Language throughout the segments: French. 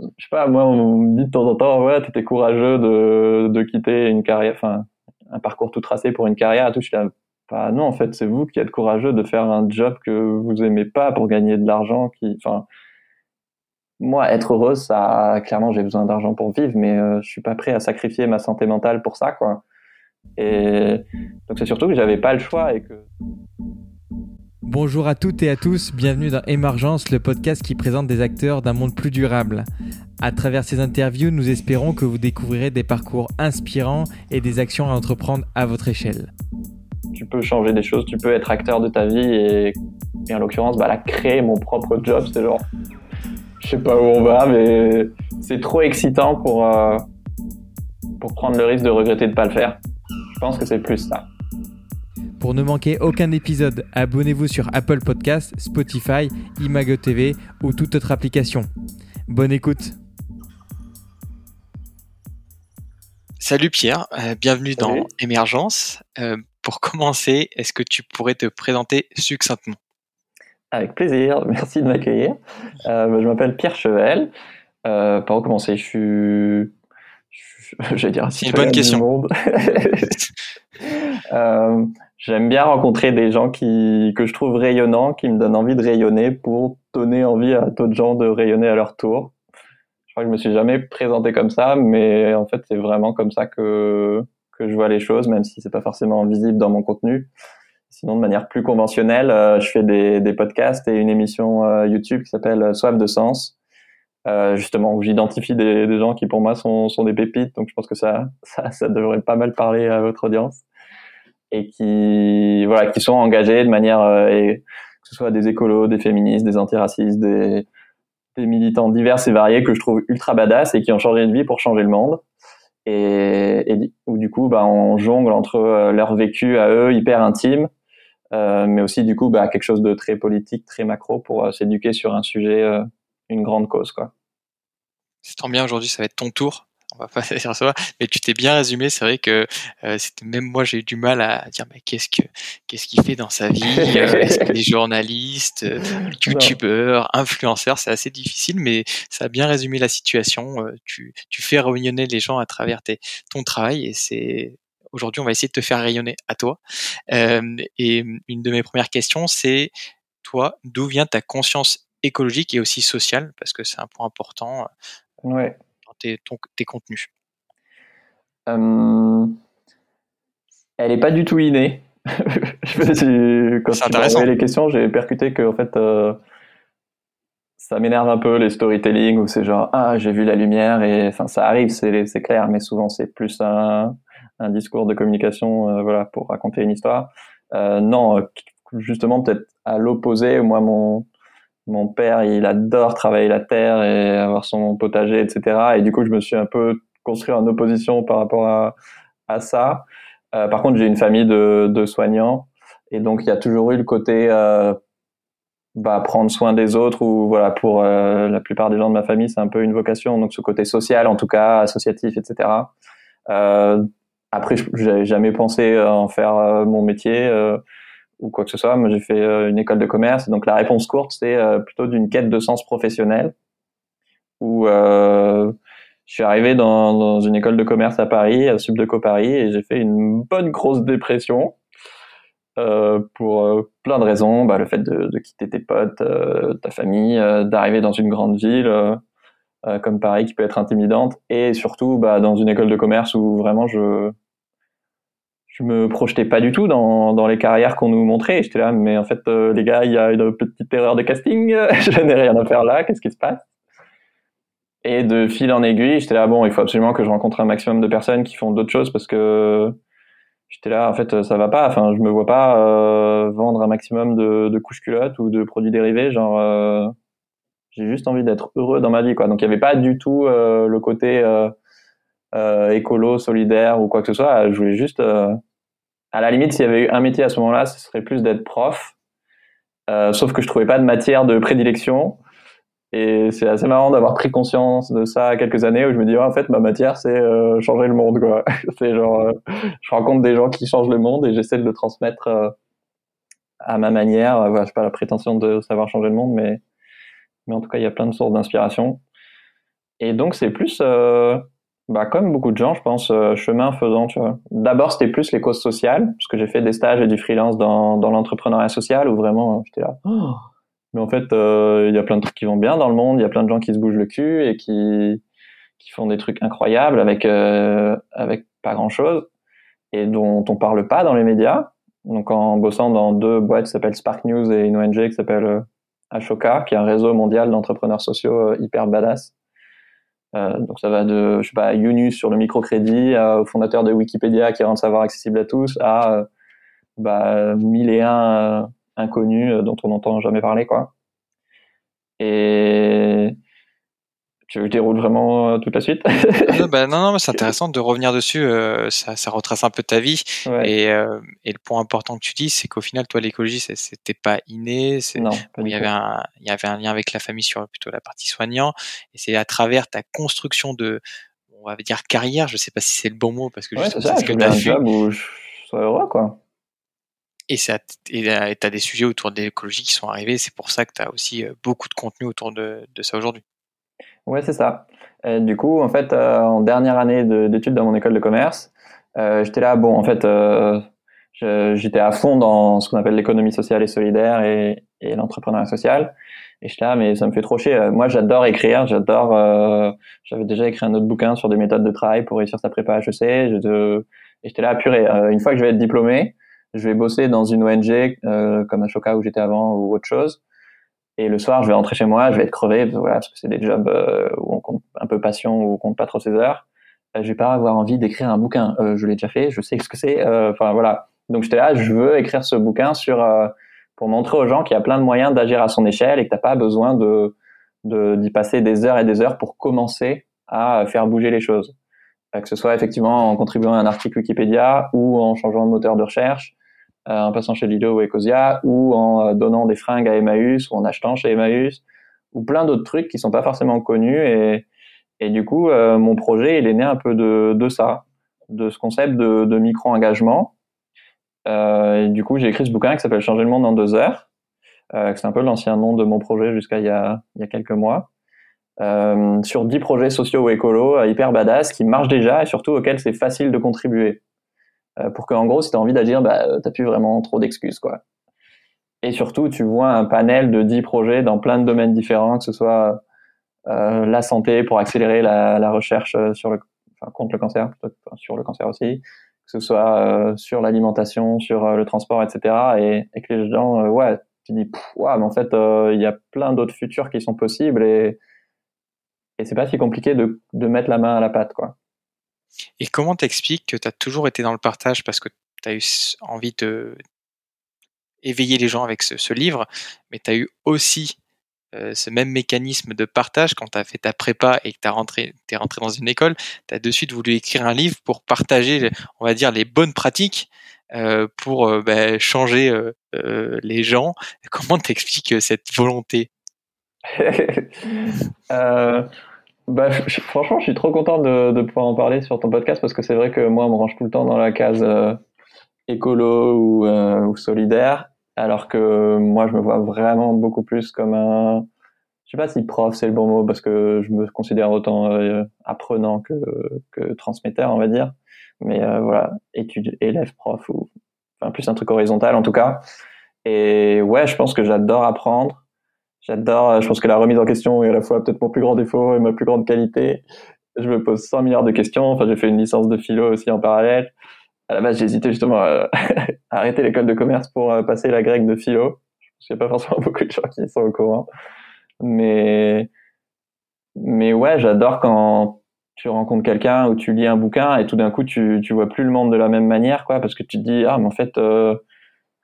je sais pas, moi, on me dit de temps en temps, ouais, t'étais courageux de, quitter une carrière, enfin, un parcours tout tracé pour une carrière tout. Je suis là, bah non, en fait, c'est vous qui êtes courageux de faire un job que vous aimez pas pour gagner de l'argent. Enfin, moi, être heureuse, ça, clairement, j'ai besoin d'argent pour vivre, mais euh, je suis pas prêt à sacrifier ma santé mentale pour ça, quoi. Et donc c'est surtout que j'avais pas le choix et que. Bonjour à toutes et à tous, bienvenue dans Émergence, le podcast qui présente des acteurs d'un monde plus durable. À travers ces interviews, nous espérons que vous découvrirez des parcours inspirants et des actions à entreprendre à votre échelle. Tu peux changer des choses, tu peux être acteur de ta vie et, en l'occurrence, bah, créer mon propre job, c'est genre, je sais pas où on va, mais c'est trop excitant pour, euh, pour prendre le risque de regretter de pas le faire. Je pense que c'est plus ça. Pour ne manquer aucun épisode, abonnez-vous sur Apple Podcasts, Spotify, Imago TV ou toute autre application. Bonne écoute. Salut Pierre, euh, bienvenue dans Émergence. Euh, pour commencer, est-ce que tu pourrais te présenter succinctement? Avec plaisir, merci de m'accueillir. Euh, bah, je m'appelle Pierre Chevel. par où commencer? Je suis je vais dire, c'est une bonne question. euh, J'aime bien rencontrer des gens qui, que je trouve rayonnants, qui me donnent envie de rayonner pour donner envie à d'autres gens de rayonner à leur tour. Je crois que je me suis jamais présenté comme ça, mais en fait, c'est vraiment comme ça que, que je vois les choses, même si c'est pas forcément visible dans mon contenu. Sinon, de manière plus conventionnelle, euh, je fais des, des, podcasts et une émission euh, YouTube qui s'appelle Soif de sens, euh, justement où j'identifie des, des, gens qui pour moi sont, sont des pépites. Donc, je pense que ça, ça, ça devrait pas mal parler à votre audience et qui voilà qui sont engagés de manière euh, et, que ce soit des écolos, des féministes, des antiracistes, des, des militants divers et variés que je trouve ultra badass et qui ont changé de vie pour changer le monde. Et, et où du coup bah on jongle entre euh, leur vécu à eux hyper intime euh, mais aussi du coup bah quelque chose de très politique très macro pour euh, s'éduquer sur un sujet une grande cause quoi. C'est tant bien aujourd'hui ça va être ton tour on va pas dire mais tu t'es bien résumé. C'est vrai que euh, même moi j'ai eu du mal à dire mais qu'est-ce que qu'est-ce qu'il fait dans sa vie euh, Est-ce qu'il est journaliste, euh, youtubeur, influenceur C'est assez difficile, mais ça a bien résumé la situation. Euh, tu tu fais rayonner les gens à travers tes, ton travail et c'est aujourd'hui on va essayer de te faire rayonner à toi. Euh, et une de mes premières questions c'est toi d'où vient ta conscience écologique et aussi sociale? Parce que c'est un point important. Ouais tes, tes contenus euh, Elle n'est pas du tout innée. je quand tu les questions, j'ai percuté que en fait, euh, ça m'énerve un peu les storytelling où c'est genre ah j'ai vu la lumière et enfin ça arrive, c'est clair, mais souvent c'est plus un, un, discours de communication euh, voilà pour raconter une histoire. non, justement peut-être à l'opposé, moi mon mon père, il adore travailler la terre et avoir son potager, etc. Et du coup, je me suis un peu construit en opposition par rapport à, à ça. Euh, par contre, j'ai une famille de, de, soignants et donc il y a toujours eu le côté euh, bah, prendre soin des autres ou voilà pour euh, la plupart des gens de ma famille, c'est un peu une vocation. Donc ce côté social, en tout cas associatif, etc. Euh, après, j'avais jamais pensé en faire euh, mon métier ou quoi que ce soit. Moi, j'ai fait euh, une école de commerce. Donc, la réponse courte, c'est euh, plutôt d'une quête de sens professionnel. Où euh, je suis arrivé dans, dans, une école de commerce à Paris, à Subdeco Paris, et j'ai fait une bonne grosse dépression. Euh, pour plein de raisons, bah, le fait de, de, quitter tes potes, ta famille, d'arriver dans une grande ville comme Paris qui peut être intimidante, et surtout bah, dans une école de commerce où vraiment je je me projetais pas du tout dans, dans les carrières qu'on nous montrait. J'étais là, mais en fait, euh, les gars, il y a une petite erreur de casting. je n'ai rien à faire là. Qu'est-ce qui se passe? Et de fil en aiguille, j'étais là, bon, il faut absolument que je rencontre un maximum de personnes qui font d'autres choses parce que j'étais là, en fait, ça va pas. Enfin, je me vois pas euh, vendre un maximum de, couches culottes ou de produits dérivés. Genre, euh, j'ai juste envie d'être heureux dans ma vie, quoi. Donc, il y avait pas du tout le côté écolo, solidaire ou quoi que ce soit. Je voulais juste à la limite, s'il y avait eu un métier à ce moment-là, ce serait plus d'être prof. Euh, sauf que je trouvais pas de matière de prédilection. Et c'est assez marrant d'avoir pris conscience de ça quelques années où je me dis, en fait, ma matière, c'est euh, changer le monde, quoi. c'est genre, euh, je rencontre des gens qui changent le monde et j'essaie de le transmettre euh, à ma manière. Voilà, je pas la prétention de savoir changer le monde, mais, mais en tout cas, il y a plein de sources d'inspiration. Et donc, c'est plus, euh, bah, comme beaucoup de gens, je pense, euh, chemin faisant, tu vois. D'abord, c'était plus les causes sociales, parce que j'ai fait des stages et du freelance dans, dans l'entrepreneuriat social, où vraiment, j'étais là. Oh. mais en fait, il y a plein de trucs qui vont bien dans le monde, il y a plein de gens qui se bougent le cul et qui, qui font des trucs incroyables avec, avec pas grand-chose et dont on parle pas dans les médias. Donc en bossant dans deux boîtes qui s'appellent Spark News et une ONG qui s'appelle euh, Ashoka, qui est un réseau mondial d'entrepreneurs sociaux euh, hyper badass. Euh, donc ça va de, je sais pas, Yunus sur le microcrédit, au fondateur de Wikipédia qui rend le savoir accessible à tous, à bah, mille et un inconnus dont on n'entend jamais parler, quoi. Et tu veux que je déroule vraiment euh, toute la suite? Bah, Non, non, mais c'est intéressant de revenir dessus. Euh, ça, ça, retrace un peu ta vie. Et, euh, et, le point important que tu dis, c'est qu'au final, toi, l'écologie, c'était pas inné. Non, il y avait un, il y avait un lien avec la famille sur plutôt la partie soignant. Et c'est à travers ta construction de, on va dire carrière. Je sais pas si c'est le bon mot parce que ouais, c'est ce que tu as fait. Où je sois heureux, quoi. Et tu as des sujets autour de l'écologie qui sont arrivés. C'est pour ça que tu as aussi beaucoup de contenu autour de, de ça aujourd'hui. Ouais, c'est ça. Et du coup, en fait, euh, en dernière année d'études dans mon école de commerce, euh, j'étais là, bon, en fait, euh, j'étais à fond dans ce qu'on appelle l'économie sociale et solidaire et, et l'entrepreneuriat social. Et j'étais là, mais ça me fait trop chier. Moi, j'adore écrire, j'adore. J'avais déjà écrit un autre bouquin sur des méthodes de travail pour réussir sa prépa HEC. Je, et j'étais là, purée. une fois que je vais être diplômé, je vais bosser dans une ONG comme Ashoka où j'étais avant ou autre chose. Et le soir, je vais rentrer chez moi, je vais être crevé, voilà, parce que c'est des jobs euh, où on compte un peu passion, où on compte pas trop ses heures. Euh, je vais pas avoir envie d'écrire un bouquin. Euh, je l'ai déjà fait, je sais ce que c'est. Enfin voilà. Donc j'étais là, je veux écrire ce bouquin sur pour montrer aux gens qu'il y a plein de moyens d'agir à son échelle et que t'as pas besoin de d'y passer des heures et des heures pour commencer à faire bouger les choses. que ce soit effectivement en contribuant à un article Wikipédia ou en changeant de moteur de recherche en passant chez Lido ou Ecosia, ou en euh, donnant des fringues à Emmaüs, ou en achetant chez Emmaüs, ou plein d'autres trucs qui sont pas forcément connus. Et, et du coup, euh, mon projet, il est né un peu de, ça, de ce concept de, micro-engagement. Euh, du coup, j'ai écrit ce bouquin qui s'appelle Changer le monde en deux heures. Euh, c'est un peu l'ancien nom de mon projet jusqu'à il, y a, quelques mois. Euh, sur 10 projets sociaux ou écolos hyper badass qui marchent déjà et surtout auxquels c'est facile de contribuer. Euh, pour qu'en gros, si tu as envie d'agir, bah, euh, tu plus vraiment trop d'excuses. quoi. Et surtout, tu vois un panel de 10 projets dans plein de domaines différents, que ce soit euh, la santé pour accélérer la, la recherche sur le, enfin, contre le cancer, plutôt, sur le cancer aussi, que ce soit euh, sur l'alimentation, sur le transport, etc. Et, et, que les gens, ouais, tu dis, ouais, mais en fait, il y a plein d'autres futurs qui sont possibles et, et c'est pas si compliqué de, de mettre la main à la pâte, quoi. Et comment t'expliques que tu as toujours été dans le partage parce que tu as eu envie de éveiller les gens avec ce, livre, mais tu as eu aussi euh, ce même mécanisme de partage quand tu as fait ta prépa et que tu rentré, es rentré dans une école, tu as de suite voulu écrire un livre pour partager, on va dire, les bonnes pratiques euh, pour euh, bah, changer les gens. Comment t'expliques cette volonté? bah, franchement, je suis trop content de, de, pouvoir en parler sur ton podcast parce que c'est vrai que moi, on me range tout le temps dans la case euh, écolo ou, euh, ou, solidaire, alors que moi, je me vois vraiment beaucoup plus comme un, je sais pas si prof c'est le bon mot parce que je me considère autant euh, apprenant que, que transmetteur, on va dire, mais voilà, étude, élève, prof ou enfin plus un truc horizontal en tout cas. Et ouais, je pense que j'adore apprendre J'adore, euh, je pense que la remise en question est à la fois peut-être mon plus grand défaut et ma plus grande qualité. Je me pose 100 milliards de questions. Enfin, j'ai fait une licence de philo aussi en parallèle. À la base, j'hésitais justement à, arrêter l'école de commerce pour euh, passer la grecque de philo. Je sais pas forcément beaucoup de gens qui sont au courant. Mais, mais ouais, j'adore quand tu rencontres quelqu'un ou tu lis un bouquin et tout d'un coup, tu, tu vois plus le monde de la même manière, quoi, parce que tu te dis, ah, mais en fait, euh,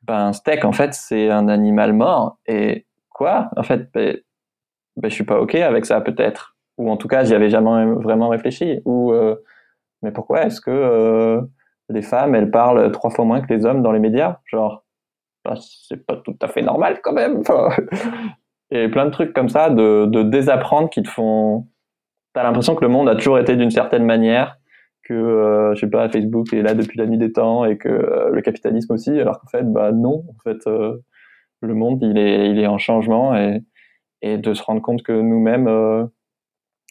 ben, un steak, en fait, c'est un animal mort et quoi En fait, ben, ben, je suis pas ok avec ça peut-être, ou en tout cas, j'y avais jamais vraiment réfléchi. Ou euh, mais pourquoi est-ce que euh, les femmes elles parlent trois fois moins que les hommes dans les médias? Genre, ben, c'est pas tout à fait normal quand même. et plein de trucs comme ça de, de désapprendre qui te font. T'as l'impression que le monde a toujours été d'une certaine manière que euh, je sais pas Facebook est là depuis la nuit des temps et que le capitalisme aussi alors qu'en fait bah non en fait le monde il est, il est en changement et, de se rendre compte que nous-mêmes, euh,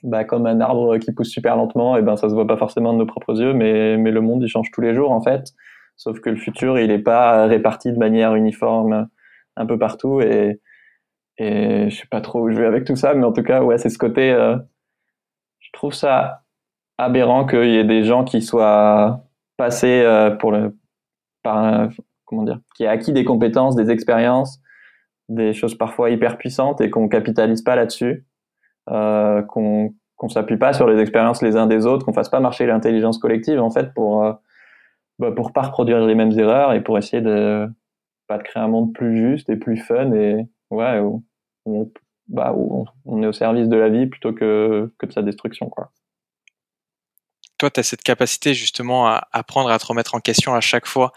bah, comme un arbre qui pousse super lentement, et ben ça se voit pas forcément de nos propres yeux, mais, mais le monde il change tous les jours en fait. Sauf que le futur il est pas réparti de manière uniforme un peu partout et et je sais pas trop où je vais avec tout ça, mais en tout cas ouais c'est ce côté. Euh, je trouve ça aberrant qu'il y ait des gens qui soient passés euh, pour le par comment dire, qui aient acquis des compétences, des expériences, des choses parfois hyper puissantes et qu'on capitalise pas là-dessus euh, qu'on qu'on s'appuie pas sur les expériences les uns des autres, qu'on fasse pas marcher l'intelligence collective en fait pour euh, bah, pour pas reproduire les mêmes erreurs et pour essayer de pas de créer un monde plus juste et plus fun et ouais où, on, bah, où on est au service de la vie plutôt que, que de sa destruction quoi toi, tu as cette capacité justement à apprendre à te remettre en question à chaque fois.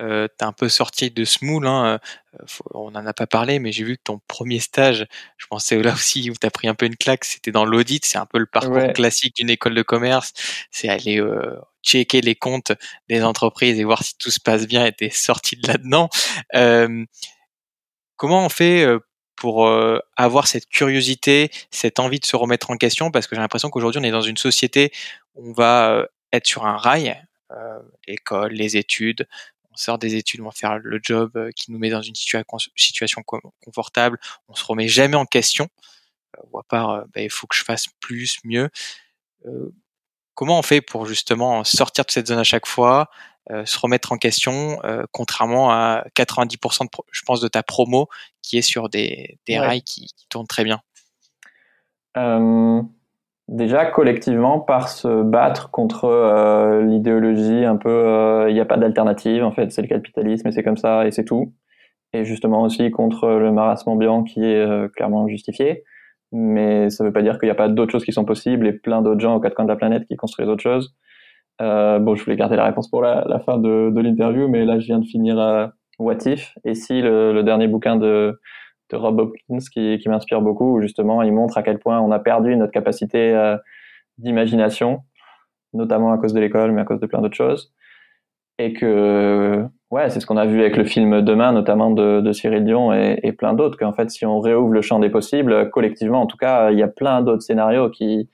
Euh, tu un peu sorti de ce moule, hein. Euh, on n'en a pas parlé, mais j'ai vu que ton premier stage, je pensais là aussi où tu as pris un peu une claque, c'était dans l'audit, c'est un peu le parcours classique d'une école de commerce, c'est aller euh, checker les comptes des entreprises et voir si tout se passe bien et t'es sorti de là-dedans. Euh, comment on fait pour euh, avoir cette curiosité, cette envie de se remettre en question, parce que j'ai l'impression qu'aujourd'hui on est dans une société où on va euh, être sur un rail, euh, l'école, les études, on sort des études, on va faire le job qui nous met dans une situation confortable, on se remet jamais en question, ou à part il faut que je fasse plus, mieux. Comment on fait pour justement sortir de cette zone à chaque fois, euh, se remettre en question, euh, contrairement à 90% de, je pense de ta promo qui est sur des, des rails qui, qui, tournent très bien. Euh, déjà collectivement par se battre contre l'idéologie un peu il n'y a pas d'alternative en fait c'est le capitalisme et c'est comme ça et c'est tout. Et justement aussi contre le marasme ambiant qui est clairement justifié mais ça ne veut pas dire qu'il n'y a pas d'autres choses qui sont possibles et plein d'autres gens aux quatre coins de la planète qui construisent autres choses euh, bon, je voulais garder la réponse pour la, fin de, l'interview, mais là, je viens de finir euh, What If, et si le, dernier bouquin de, Rob Hopkins qui, m'inspire beaucoup, justement, il montre à quel point on a perdu notre capacité euh, d'imagination, notamment à cause de l'école, mais à cause de plein d'autres choses. Et que, ouais, c'est ce qu'on a vu avec le film Demain, notamment de, de Cyril Dion et, et plein d'autres, qu'en fait, si on réouvre le champ des possibles, collectivement, en tout cas, il y a plein d'autres scénarios qui,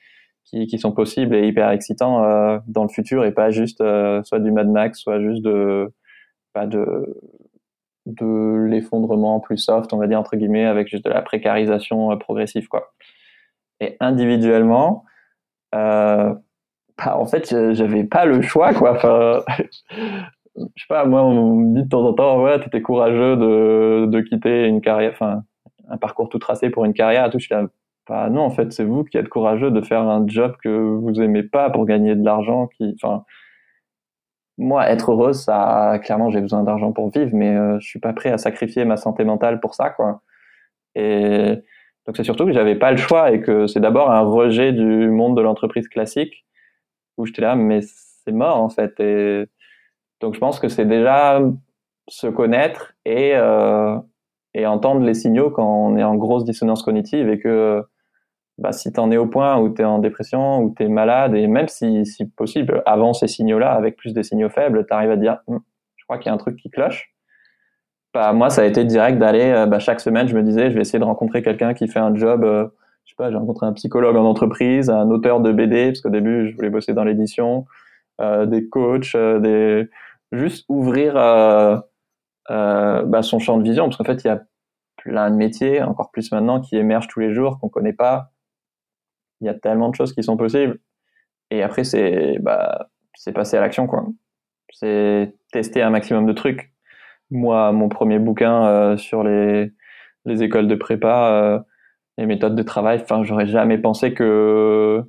qui, qui, sont possibles et hyper excitants euh, dans le futur et pas juste euh, soit du Mad Max, soit juste de pas de de l'effondrement plus soft, on va dire entre guillemets, avec juste de la précarisation euh, progressive quoi. Et individuellement, euh, bah, en fait, j'avais pas le choix quoi. Enfin, je sais pas, moi on me dit de temps en temps, ouais, t'étais courageux de de quitter une carrière, enfin un parcours tout tracé pour une carrière, tout. Je suis là, bah, non, en fait, c'est vous qui êtes courageux de faire un job que vous aimez pas pour gagner de l'argent. Qui, enfin, moi, être heureuse, ça, clairement, j'ai besoin d'argent pour vivre, mais euh, je suis pas prêt à sacrifier ma santé mentale pour ça, quoi. Et donc, c'est surtout que j'avais pas le choix et que c'est d'abord un rejet du monde de l'entreprise classique où j'étais là, mais c'est mort, en fait. Et donc, je pense que c'est déjà se connaître et, euh, et entendre les signaux quand on est en grosse dissonance cognitive et que bah, si tu en es au point où tu es en dépression, où tu es malade, et même si, si possible, avant ces signaux-là, avec plus des signaux faibles, tu arrives à dire, hm, je crois qu'il y a un truc qui cloche. Bah, moi, ça a été direct d'aller, euh, bah, chaque semaine, je me disais, je vais essayer de rencontrer quelqu'un qui fait un job, euh, je sais pas, j'ai rencontré un psychologue en entreprise, un auteur de BD, parce qu'au début, je voulais bosser dans l'édition, des coachs, des... juste ouvrir bah, son champ de vision, parce qu'en fait, il y a plein de métiers, encore plus maintenant, qui émergent tous les jours, qu'on connaît pas il y a tellement de choses qui sont possibles. Et après, c'est bah, passer à l'action, quoi. C'est tester un maximum de trucs. Moi, mon premier bouquin euh, sur les, les écoles de prépa, euh, les méthodes de travail, enfin, j'aurais jamais pensé que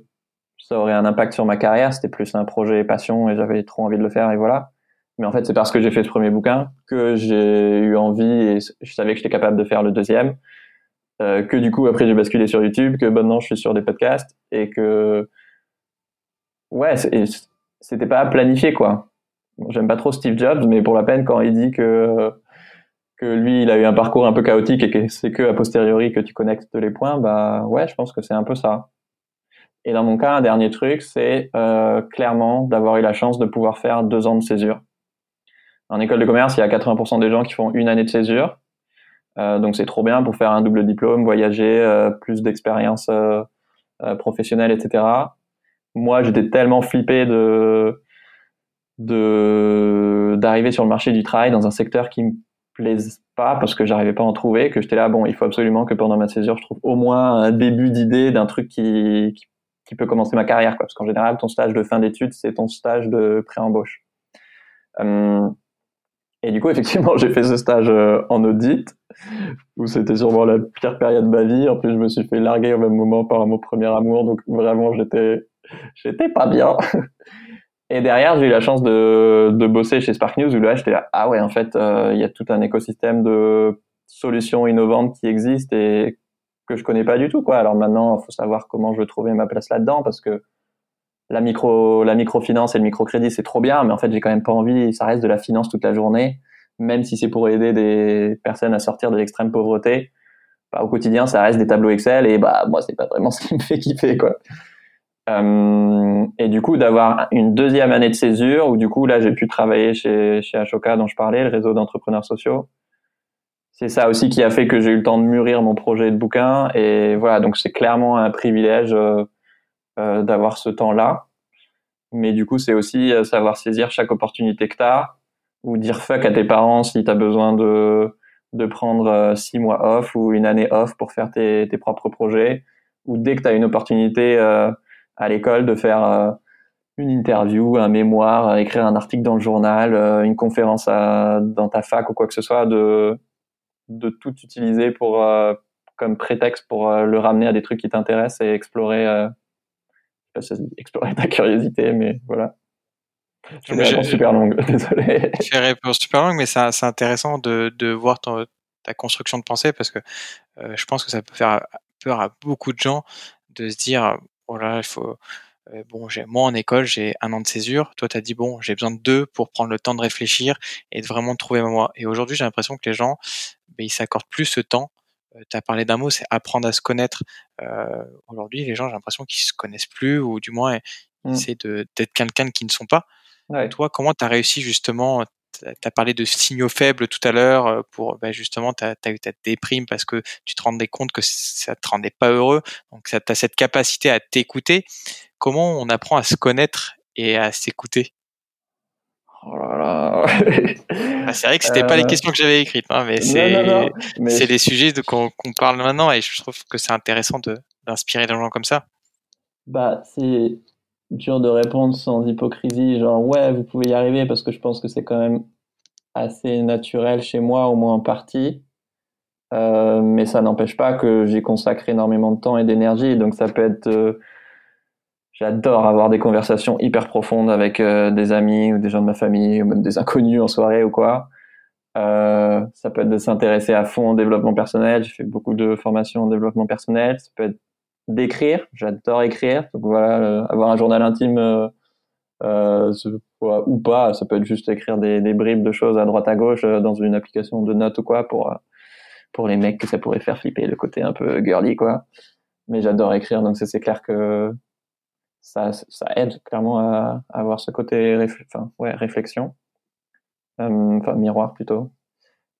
ça aurait un impact sur ma carrière. C'était plus un projet passion et j'avais trop envie de le faire et voilà. Mais en fait, c'est parce que j'ai fait ce premier bouquin que j'ai eu envie et je savais que j'étais capable de faire le deuxième. Euh, que du coup après j'ai basculé sur YouTube, que maintenant je suis sur des podcasts et que ouais c'était pas planifié quoi. J'aime pas trop Steve Jobs, mais pour la peine quand il dit que que lui il a eu un parcours un peu chaotique et que c'est que a posteriori que tu connectes les points, bah ouais je pense que c'est un peu ça. Et dans mon cas un dernier truc c'est euh, clairement d'avoir eu la chance de pouvoir faire deux ans de césure. En école de commerce il y a 80% des gens qui font une année de césure. Euh, donc c'est trop bien pour faire un double diplôme, voyager, euh, plus d'expérience euh, professionnelle, etc. Moi, j'étais tellement flippé de de d'arriver sur le marché du travail dans un secteur qui me plaise pas parce que j'arrivais pas à en trouver que j'étais là bon il faut absolument que pendant ma césure je trouve au moins un début d'idée d'un truc qui, qui, peut commencer ma carrière quoi. Parce qu'en général ton stage de fin d'études c'est ton stage de pré-embauche. Euh, et du coup effectivement j'ai fait ce stage euh, en audit où c'était sûrement la pire période de ma vie en plus je me suis fait larguer au même moment par mon premier amour donc vraiment j'étais j'étais pas bien Et derrière, j'ai eu la chance de, de bosser chez Spark News où là, j'étais là, ah ouais, en fait, euh, il y a tout un écosystème de solutions innovantes qui existent et que je connais pas du tout, quoi. Alors maintenant, faut savoir comment je veux trouver ma place là-dedans parce que la micro, la microfinance et le microcrédit, c'est trop bien, mais en fait, j'ai quand même pas envie, ça reste de la finance toute la journée, même si c'est pour aider des personnes à sortir de l'extrême pauvreté. Bah, au quotidien, ça reste des tableaux Excel et bah, moi, c'est pas vraiment ce qui me fait kiffer, quoi. Euh, et du coup, d'avoir une deuxième année de césure, où du coup, là, j'ai pu travailler chez, chez Ashoka, dont je parlais, le réseau d'entrepreneurs sociaux. C'est ça aussi qui a fait que j'ai eu le temps de mûrir mon projet de bouquin. Et voilà, donc c'est clairement un privilège euh, euh d'avoir ce temps-là. Mais du coup, c'est aussi euh, savoir saisir chaque opportunité que tu as, ou dire fuck à tes parents si tu as besoin de, de prendre euh, six mois off ou une année off pour faire tes, tes propres projets, ou dès que tu as une opportunité à l'école de faire une interview, un mémoire, écrire un article dans le journal, une conférence dans ta fac ou quoi que ce soit, de, de tout utiliser pour, comme prétexte pour le ramener à des trucs qui t'intéressent et explorer, explorer ta curiosité, mais voilà. C'est une réponse super longue, désolé. C'est une réponse super longue, mais c'est intéressant de, de voir ton, ta construction de pensée parce que je pense que ça peut faire peur à beaucoup de gens de se dire voilà, il faut. bon, j'ai, moi en école, j'ai un an de césure. Toi, tu as dit bon, j'ai besoin de deux pour prendre le temps de réfléchir et de vraiment trouver ma voie. Et aujourd'hui, j'ai l'impression que les gens, ben, ils s'accordent plus ce temps. Tu as parlé d'un mot, c'est apprendre à se connaître. aujourd'hui, les gens, j'ai l'impression qu'ils se connaissent plus ou du moins mmh. essaient de, d'être quelqu'un qui ne sont pas. Toi, comment tu as réussi justement tu as parlé de signaux faibles tout à l'heure pour ben justement tu as, eu ta déprime parce que tu te rendais compte que ça te rendait pas heureux donc tu as cette capacité à t'écouter comment on apprend à se connaître et à s'écouter? Oh là là. Ah, c'est vrai que c'était pas les questions que j'avais écrites, hein, mais c'est c'est les sujets de qu'on parle maintenant et je trouve que c'est intéressant d'inspirer des gens comme ça. Bah c'est dur de répondre sans hypocrisie, genre ouais, vous pouvez y arriver parce que je pense que c'est quand même assez naturel chez moi, au moins en partie. Euh, mais ça n'empêche pas que j'y consacre énormément de temps et d'énergie. Donc ça peut être, euh, j'adore avoir des conversations hyper profondes avec euh, des amis ou des gens de ma famille ou même des inconnus en soirée ou quoi. ça peut être de s'intéresser à fond au développement personnel. J'ai fait beaucoup de formations en développement personnel. Ça peut être d'écrire. J'adore écrire. Donc voilà, euh, avoir un journal intime euh, euh ou pas, ça peut être juste écrire des, des, bribes de choses à droite à gauche euh, dans une application de notes ou quoi pour pour les mecs que ça pourrait faire flipper le côté un peu girly quoi. Mais j'adore écrire, donc c'est clair que ça, ça aide clairement à, avoir ce côté réflexion, enfin miroir plutôt.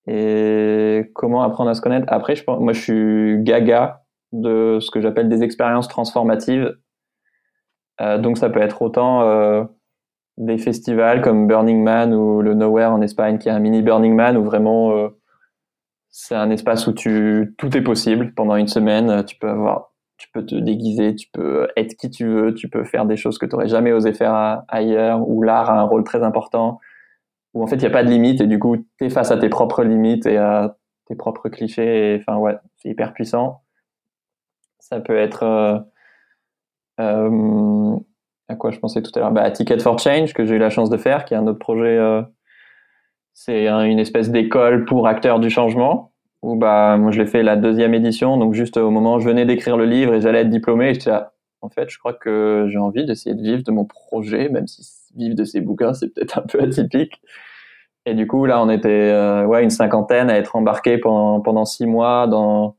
Et comment apprendre à se connaître? Après, je moi, je suis gaga de ce que j'appelle des expériences transformatives. Euh, donc ça peut être autant euh, des festivals comme Burning Man ou le Nowhere en Espagne, qui est un mini Burning Man où vraiment euh, c'est un espace où tu tout est possible pendant une semaine. Tu peux avoir, tu peux te déguiser, tu peux être qui tu veux, tu peux faire des choses que tu n'aurais jamais osé faire ailleurs. Où l'art a un rôle très important. Où en fait il n'y a pas de limite et du coup tu es face à tes propres limites et à tes propres clichés. Et, enfin ouais, c'est hyper puissant. Ça peut être euh, euh, à quoi je pensais tout à l'heure? Bah, Ticket for Change que j'ai eu la chance de faire, qui est un autre projet. Euh, c'est une espèce d'école pour acteurs du changement. Où bah moi je l'ai fait la deuxième édition, donc juste au moment où je venais d'écrire le livre et j'allais être diplômé, j'étais là, en fait, je crois que j'ai envie d'essayer de vivre de mon projet, même si vivre de ces bouquins, c'est peut-être un peu atypique. Et du coup, là, on était ouais, une cinquantaine à être embarqués pendant, pendant six mois dans,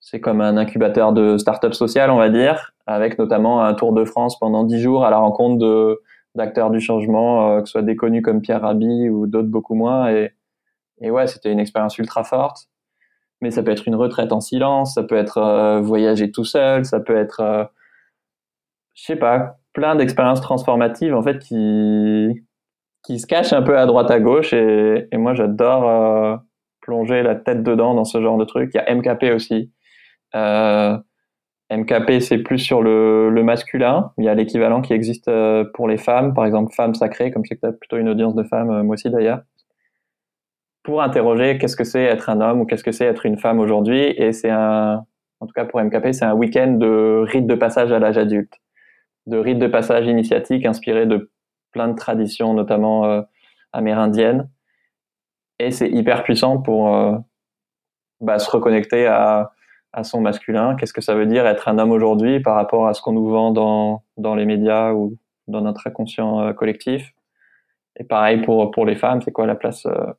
c'est comme un incubateur de start-up social, on va dire, avec notamment un tour de France pendant dix jours à la rencontre de d'acteurs du changement, euh, que ce soit des connus comme Pierre Rabhi ou d'autres beaucoup moins. Et, et ouais, c'était une expérience ultra forte. Mais ça peut être une retraite en silence, ça peut être voyager tout seul, ça peut être, je sais pas, plein d'expériences transformatives en fait qui qui se cachent un peu à droite à gauche et, moi j'adore plonger la tête dedans dans ce genre de truc. Il y a MKP aussi. Euh, MKP, c'est plus sur le, le, masculin. Il y a l'équivalent qui existe euh, pour les femmes, par exemple Femmes Sacrées, comme je plutôt une audience de femmes, euh, moi aussi d'ailleurs, pour interroger qu'est-ce que c'est être un homme ou qu'est-ce que c'est être une femme aujourd'hui. Et c'est un, en tout cas pour MKP, c'est un week-end de rite de passage à l'âge adulte, de rite de passage initiatique inspiré de plein de traditions, notamment euh, amérindiennes. Et c'est hyper puissant pour euh, bah, se reconnecter à, à son masculin. Qu'est-ce que ça veut dire être un homme aujourd'hui par rapport à ce qu'on nous vend dans, dans les médias ou dans notre inconscient euh, collectif? Et pareil pour, pour les femmes, c'est quoi la place euh,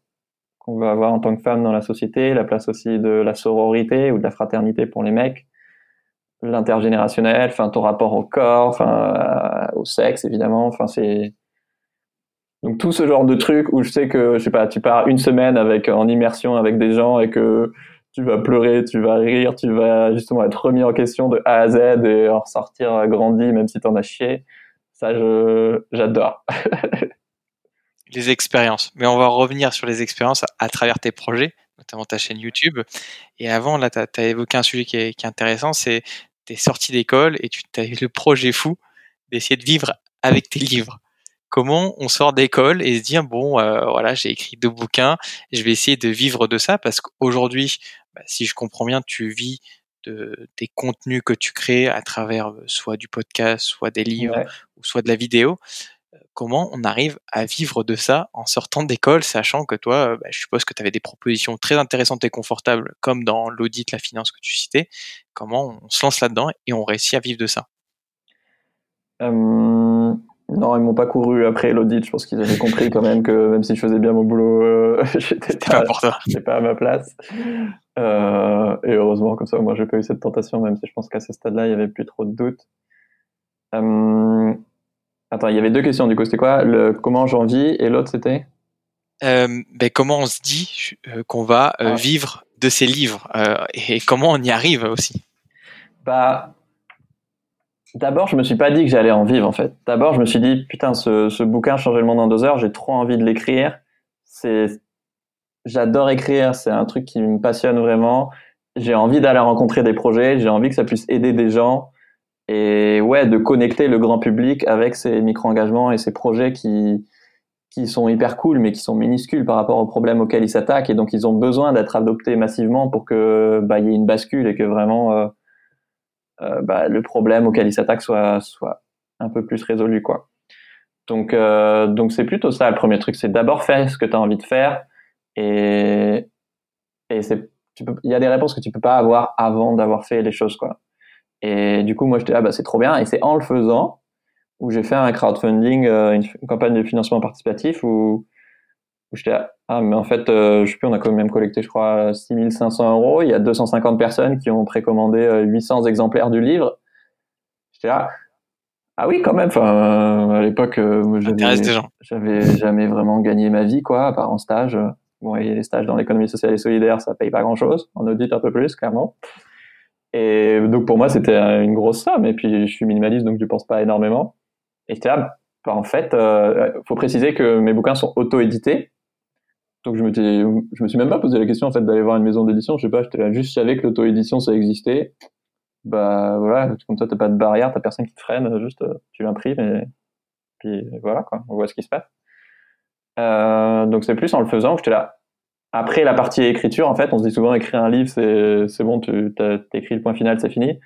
qu'on veut avoir en tant que femme dans la société, la place aussi de la sororité ou de la fraternité pour les mecs, l'intergénérationnel, enfin ton rapport au corps, enfin au sexe évidemment, enfin c'est donc tout ce genre de trucs où je sais que je sais pas, tu pars une semaine avec en immersion avec des gens et que tu vas pleurer, tu vas rire, tu vas justement être remis en question de A à Z et en ressortir grandi même si t'en as chié. Ça, je j'adore. les expériences. Mais on va revenir sur les expériences à, travers tes projets, notamment ta chaîne YouTube. Et avant, là, tu as, évoqué un sujet qui est, qui est intéressant, c'est tes sorties d'école et tu as eu le projet fou d'essayer de vivre avec tes livres comment on sort d'école et se dire bon euh, voilà j'ai écrit deux bouquins je vais essayer de vivre de ça parce qu'aujourd'hui bah, si je comprends bien tu vis de, des contenus que tu crées à travers euh, soit du podcast soit des livres ou soit de la vidéo comment on arrive à vivre de ça en sortant d'école sachant que toi bah, je suppose que tu avais des propositions très intéressantes et confortables comme dans l'audit la finance que tu citais comment on se lance là-dedans et on réussit à vivre de ça? Non, ils m'ont pas couru après l'audit. Je pense qu'ils avaient compris quand même que même si je faisais bien mon boulot, euh, j'étais pas, pas à ma place. Euh, et heureusement, comme ça, moi, j'ai pas eu cette tentation, même si je pense qu'à ce stade-là, il y avait plus trop de doutes. Euh... Attends, il y avait deux questions du coup. C'était quoi le comment j'en vis et l'autre c'était? Euh, ben, comment on se dit euh, qu'on va ah. vivre de ces livres et comment on y arrive aussi? Bah D'abord, je me suis pas dit que j'allais en vivre en fait. D'abord, je me suis dit putain, ce, ce bouquin changer le monde en deux heures, j'ai trop envie de l'écrire. C'est, j'adore écrire, c'est un truc qui me passionne vraiment. J'ai envie d'aller rencontrer des projets, j'ai envie que ça puisse aider des gens et ouais, de connecter le grand public avec ces micro-engagements et ces projets qui qui sont hyper cool mais qui sont minuscules par rapport aux problèmes auxquels ils s'attaquent et donc ils ont besoin d'être adoptés massivement pour que bah y ait une bascule et que vraiment euh, euh, bah, le problème auquel il s'attaque soit, soit un peu plus résolu. Quoi. Donc, euh, donc c'est plutôt ça le premier truc, c'est d'abord faire ce que tu as envie de faire et, et c'est il y a des réponses que tu peux pas avoir avant d'avoir fait les choses quoi. Et du coup moi j'étais là bah c'est trop bien et c'est en le faisant où j'ai fait un crowdfunding, euh, une, campagne de financement participatif où, où j'étais là ah mais en fait je sais plus on a quand même collecté je crois 6500 euros, il y a 250 personnes qui ont précommandé 800 exemplaires du livre. J'étais là ah oui, quand même. Enfin, à l'époque, euh, j'avais jamais vraiment gagné ma vie, quoi, à part en stage. Bon, et les stages dans l'économie sociale et solidaire, ça paye pas grand chose. En audit, un peu plus, clairement. Et donc, pour moi, c'était une grosse somme. Et puis, je suis minimaliste, donc je pense pas énormément. Et là, bah, en fait, euh, faut préciser que mes bouquins sont auto-édités. Donc, je me, me suis même pas posé la question, en fait, d'aller voir une maison d'édition. Je sais pas, j'étais là juste, je savais que l'auto-édition, ça existait bah voilà, comme ça t'as pas de barrière, t'as personne qui te freine, juste euh, tu l'imprimes et puis voilà quoi, on voit ce qui se passe. Euh, donc c'est plus en le faisant que j'étais là. Après la partie écriture, en fait, on se dit souvent écrire un livre, c'est bon, tu écrit le point final, c'est fini.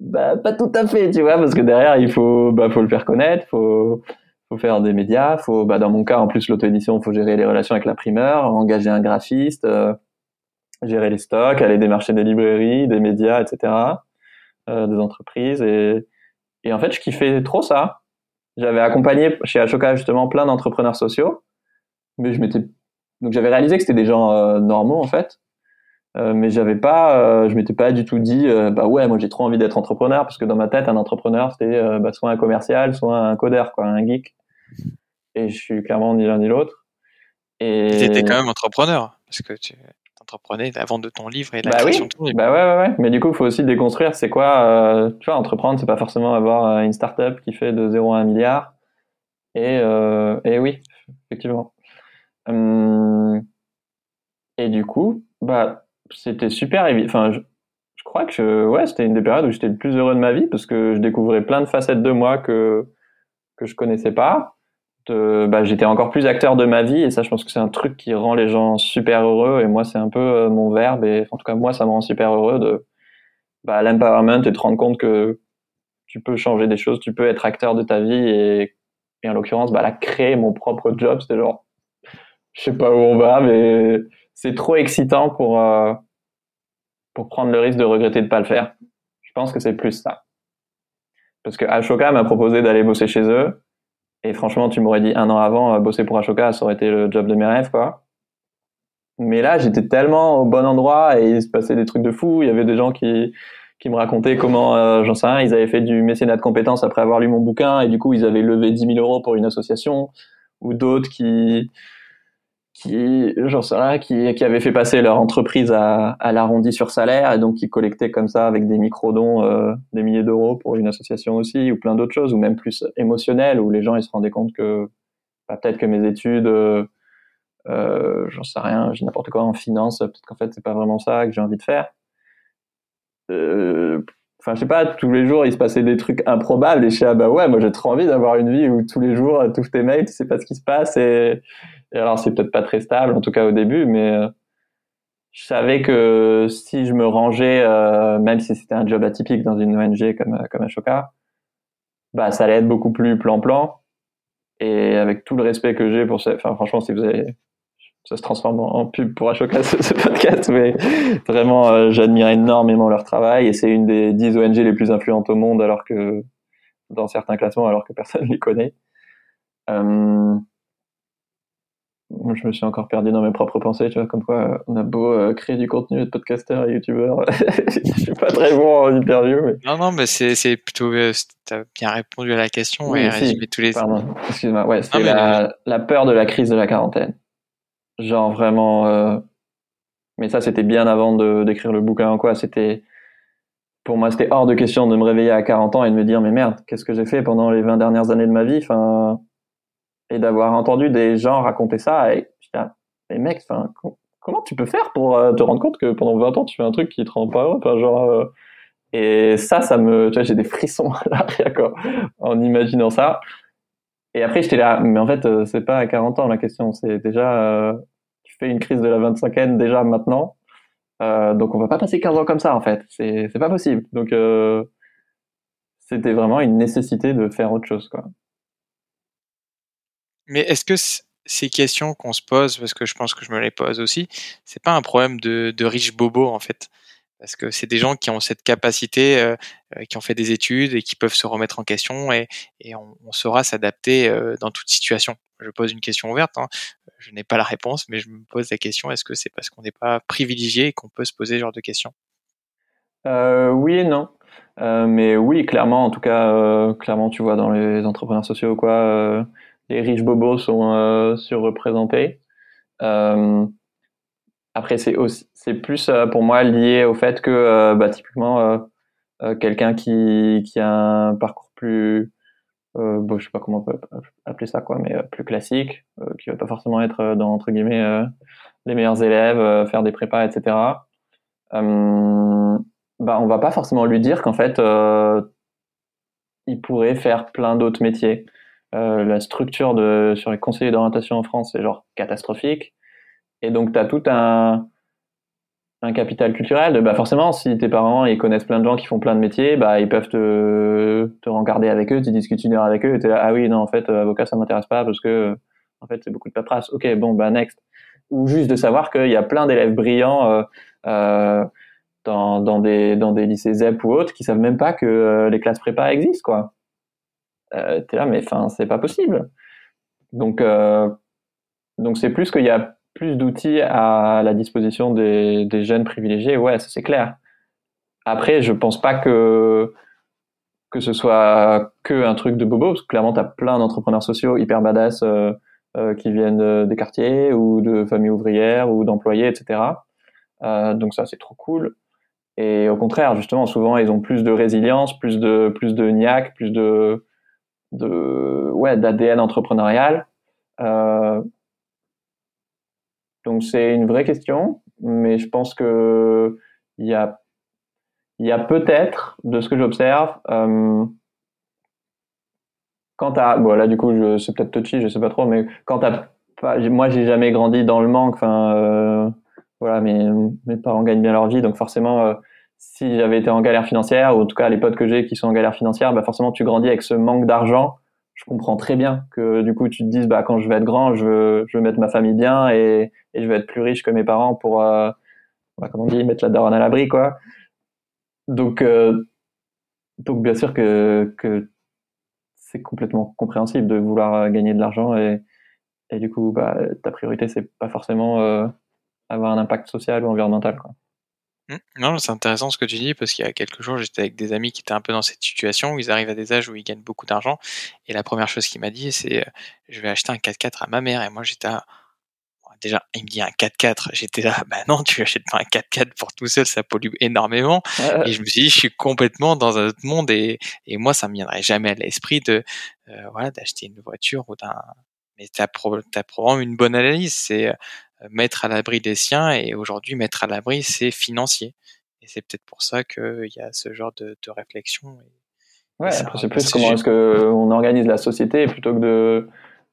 Bah pas tout à fait, tu vois, parce que derrière il faut bah faut le faire connaître, faut faut faire des médias, faut bah dans mon cas en plus l'auto-édition, faut gérer les relations avec l'imprimeur, engager un graphiste, euh, gérer les stocks, aller démarcher des librairies, des médias, etc. Euh, des entreprises. Et, et en fait, je kiffais trop ça. J'avais accompagné chez Ashoka justement plein d'entrepreneurs sociaux, mais je m'étais donc j'avais réalisé que c'était des gens euh, normaux en fait, euh, mais j'avais pas, euh, je m'étais pas du tout dit bah ouais moi j'ai trop envie d'être entrepreneur parce que dans ma tête un entrepreneur c'était bah, soit un commercial, soit un codeur quoi, un geek. Et je suis clairement ni l'un ni l'autre. Et étais quand même entrepreneur parce que tu entreprenais la vente de ton livre et la bah création de ton livre. Bah ouais, ouais, ouais. Mais du coup, il faut aussi déconstruire. C'est quoi, euh, tu vois, entreprendre, c'est pas forcément avoir une startup qui fait de 0 à 1 milliard. Et, et oui, effectivement. Hum, et du coup, bah, c'était super Enfin, je, je, crois que ouais, c'était une des périodes où j'étais le plus heureux de ma vie parce que je découvrais plein de facettes de moi que, que je connaissais pas. bah, j'étais encore plus acteur de ma vie et ça, je pense que c'est un truc qui rend les gens super heureux et moi, c'est un peu euh, mon verbe et en tout cas, moi, ça me rend super heureux de bah, l'empowerment et de te rendre compte que tu peux changer des choses, tu peux être acteur de ta vie et, et en l'occurrence, bah, là, créer mon propre job, c'était genre, je sais pas où on va, mais c'est trop excitant pour, euh, pour prendre le risque de regretter de pas le faire. Je pense que c'est plus ça. Parce que Ashoka m'a proposé d'aller bosser chez eux. Et franchement, tu m'aurais dit un an avant, euh, bosser pour Ashoka, ça aurait été le job de mes rêves, quoi. Mais là, j'étais tellement au bon endroit et il se passait des trucs de fou. Il y avait des gens qui, qui me racontaient comment, euh, j'en sais rien, ils avaient fait du mécénat de compétences après avoir lu mon bouquin et du coup, ils avaient levé 10 000 euros pour une association. Ou d'autres qui, qui, j'en sais qui, qui avaient fait passer leur entreprise à, à l'arrondi sur salaire et donc qui collectaient comme ça avec des micro-dons euh, des milliers d'euros pour une association aussi ou plein d'autres choses ou même plus émotionnelles où les gens ils se rendaient compte que bah, peut-être que mes études, euh, euh j'en sais rien, j'ai n'importe quoi en finance, peut-être qu'en fait c'est pas vraiment ça que j'ai envie de faire. Euh, enfin je sais pas tous les jours il se passait des trucs improbables et je suis ah bah ouais moi j'ai trop envie d'avoir une vie où tous les jours tu ouvres tes mails tu sais pas ce qui se passe et et alors, c'est peut-être pas très stable, en tout cas au début, mais euh, je savais que si je me rangeais, euh, même si c'était un job atypique dans une ONG comme, comme Ashoka, bah, ça allait être beaucoup plus plan-plan. Et avec tout le respect que j'ai pour ça, enfin, franchement, si vous avez, ça se transforme en, pub pour Ashoka, ce, podcast, mais vraiment, euh, j'admire énormément leur travail et c'est une des 10 ONG les plus influentes au monde alors que, dans certains classements, alors que personne ne les connaît. Euh, je me suis encore perdu dans mes propres pensées, tu vois, comme quoi euh, on a beau euh, créer du contenu, être podcasteur et youtubeur, je suis pas très bon en interview. Mais... Non, non, mais c'est plutôt, euh, t'as bien répondu à la question oui, et tous les. Pardon, excuse-moi, ouais, c'est la, la, peur de la crise de la quarantaine. Genre vraiment, euh... mais ça c'était bien avant de d'écrire le bouquin, quoi, c'était. Pour moi, c'était hors de question de me réveiller à 40 ans et de me dire, mais merde, qu'est-ce que j'ai fait pendant les 20 dernières années de ma vie? Enfin, et d'avoir entendu des gens raconter ça et putain mais mec enfin comment tu peux faire pour euh, te rendre compte que pendant 20 ans tu fais un truc qui te rend pas heureux? Enfin genre euh, et ça ça me tu vois j'ai des frissons là quoi en imaginant ça et après j'étais là mais en fait euh, c'est pas à 40 ans la question. C'est déjà tu fais une crise de la 25e déjà maintenant. Donc on va pas passer 15 ans comme ça en fait. C'est pas possible. Donc c'était vraiment une nécessité de faire autre chose quoi. Mais est-ce que ces questions qu'on se pose, parce que je pense que je me les pose aussi, c'est pas un problème de, de riches bobos en fait? Parce que c'est des gens qui ont cette capacité, euh, euh, qui ont fait des études et qui peuvent se remettre en question et, et on, on, saura s'adapter euh, dans toute situation. Je pose une question ouverte, hein. je n'ai pas la réponse, mais je me pose la question est-ce que c'est parce qu'on n'est pas privilégié qu'on peut se poser ce genre de questions? Euh, Oui et non. mais oui, clairement, en tout cas, clairement, tu vois, dans les entrepreneurs sociaux, quoi, les riches bobos sont euh, surreprésentés. Euh, après, c'est aussi, c'est plus euh, pour moi lié au fait que, bah, typiquement, quelqu'un qui, qui a un parcours plus, je sais pas comment on peut appeler ça, quoi, mais plus classique, qui va pas forcément être dans entre guillemets les meilleurs élèves, faire des prépas, etc. Euh, bah, on va pas forcément lui dire qu'en fait, il pourrait faire plein d'autres métiers. Euh, la structure de, sur les conseillers d'orientation en France est genre catastrophique. Et donc, tu as tout un, un capital culturel. bah forcément, si tes parents ils connaissent plein de gens qui font plein de métiers, bah ils peuvent te, te regarder avec eux, tu discutes une heure avec eux, et es là, ah oui, non, en fait, avocat, ça m'intéresse pas parce que, en fait, c'est beaucoup de paperasse. Ok, bon, bah next. Ou juste de savoir qu'il y a plein d'élèves brillants euh, euh, dans, dans, des, dans des lycées ZEP ou autres qui savent même pas que euh, les classes prépa existent, quoi euh, t'es là, mais enfin, c'est pas possible. Donc, euh, donc c'est plus qu'il y a plus d'outils à la disposition des, jeunes privilégiés. Ouais, ça c'est clair. Après, je pense pas que ce soit que un truc de bobo, parce que clairement, tu plein d'entrepreneurs sociaux hyper badass euh, euh qui viennent des quartiers ou de familles ouvrières ou d'employés, etc. donc ça, c'est trop cool. Et au contraire, justement, souvent, ils ont plus de résilience, plus de, plus plus de, de, ouais, d'ADN entrepreneurial. Donc c'est une vraie question, mais je pense que il y a, peut-être, de ce que j'observe, euh, quand t'as, là du coup je, c'est peut-être touchy, je sais pas trop, mais quand t'as, moi j'ai jamais grandi dans le manque, euh, voilà, mes, mes parents gagnent bien leur vie, donc forcément, euh, si j'avais été en galère financière, ou en tout cas les potes que j'ai qui sont en galère financière, bah forcément tu grandis avec ce manque d'argent. Je comprends très bien que du coup tu te dises, bah quand je vais être grand, je veux, je veux mettre ma famille bien et, et je veux être plus riche que mes parents pour, euh, bah, comment on dit, mettre la daronne à l'abri, quoi. Donc, euh, donc bien sûr que, que c'est complètement compréhensible de vouloir gagner de l'argent et, et du coup, bah, ta priorité, c'est pas forcément euh, avoir un impact social ou environnemental. Quoi. Mmh. Non, c'est intéressant ce que tu dis parce qu'il y a quelques jours, j'étais avec des amis qui étaient un peu dans cette situation où ils arrivent à des âges où ils gagnent beaucoup d'argent. Et la première chose qu'il m'a dit, c'est euh, je vais acheter un 4x4 à ma mère. Et moi, j'étais à... déjà, il me dit un 4x4. J'étais là, bah non, tu achètes pas un 4x4 pour tout seul, ça pollue énormément. Et je me suis dit, je suis complètement dans un autre monde et, et moi, ça me viendrait jamais à l'esprit de euh, voilà d'acheter une voiture ou d'un. Mais pro... as probablement une bonne analyse. C'est euh, mettre à l'abri des siens et aujourd'hui mettre à l'abri c'est financier. Et c'est peut-être pour ça qu'il y a ce genre de, de réflexion ouais c'est plus comment est-ce que on organise la société plutôt que de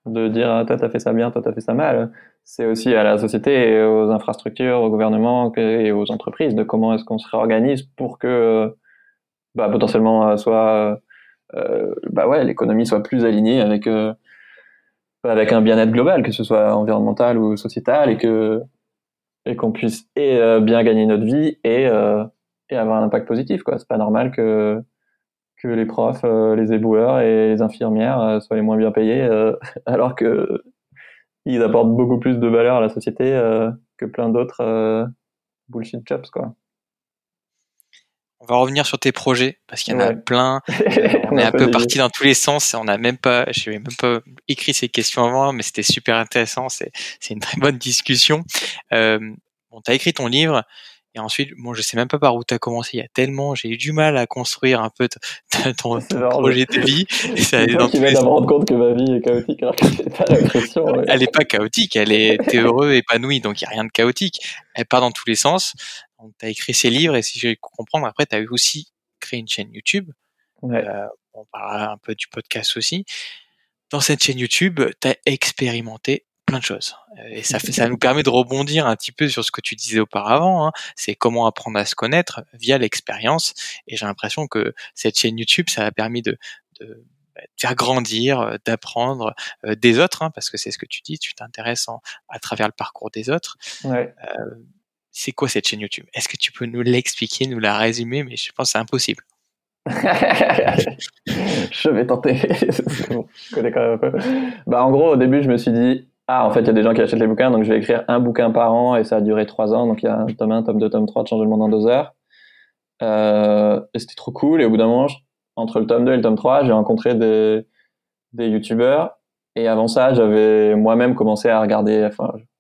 de dire ah, toi t'as fait ça bien toi t'as fait ça mal c'est aussi à la société et aux infrastructures au gouvernement et aux entreprises de comment est-ce qu'on se réorganise pour que bah, potentiellement euh, soit euh, bah ouais l'économie soit plus alignée avec euh, avec un bien-être global, que ce soit environnemental ou sociétal, et que et qu'on puisse et euh, bien gagner notre vie et, euh, et avoir un impact positif. quoi. C'est pas normal que que les profs, euh, les éboueurs et les infirmières soient les moins bien payés, alors que ils apportent beaucoup plus de valeur à la société que plein d'autres bullshit jobs, quoi. On va revenir sur tes projets parce qu'il y en a plein. on est un peu parti dans tous les sens. On n'a même pas, même pas écrit ces questions avant, mais c'était super intéressant. C'est, c'est une très bonne discussion. Euh, bon, t'as écrit ton livre. Et ensuite, bon, je sais même pas par où tu as commencé. Il y a tellement, j'ai eu du mal à construire un peu ton, projet de vie. Et ça est qui me rendre compte que ma vie est chaotique. Alors que c'est pas la Elle est pas chaotique. Elle est, t'es heureux, épanoui. Donc il y a rien de chaotique. Elle part dans tous les sens tu as écrit ces livres et si je comprendre, après, tu as aussi créé une chaîne YouTube. Euh, on parlera un peu du podcast aussi. Dans cette chaîne YouTube, tu as expérimenté plein de choses. Euh, et ça, fait, ça nous permet de rebondir un petit peu sur ce que tu disais auparavant. Hein. C'est comment apprendre à se connaître via l'expérience. Et j'ai l'impression que cette chaîne YouTube, ça a permis de, de bah, faire grandir, euh, d'apprendre des autres, hein, parce que c'est ce que tu dis, tu t'intéresses à travers le parcours des autres. Ouais. Euh, c'est quoi cette chaîne YouTube? Est-ce que tu peux nous l'expliquer, nous la résumer? Mais je pense que c'est impossible. je vais tenter. je connais quand même un peu. Bah, en gros, au début, je me suis dit, ah, en fait, il y a des gens qui achètent les bouquins, donc je vais écrire un bouquin par an et ça a duré trois ans. Donc il y a un tome 1, tome 2, tome 3 de changer le monde en deux heures. Euh, et c'était trop cool. Et au bout d'un moment, entre le tome 2 et le tome 3, j'ai rencontré des, des youtubeurs. Et avant ça, j'avais moi-même commencé à regarder,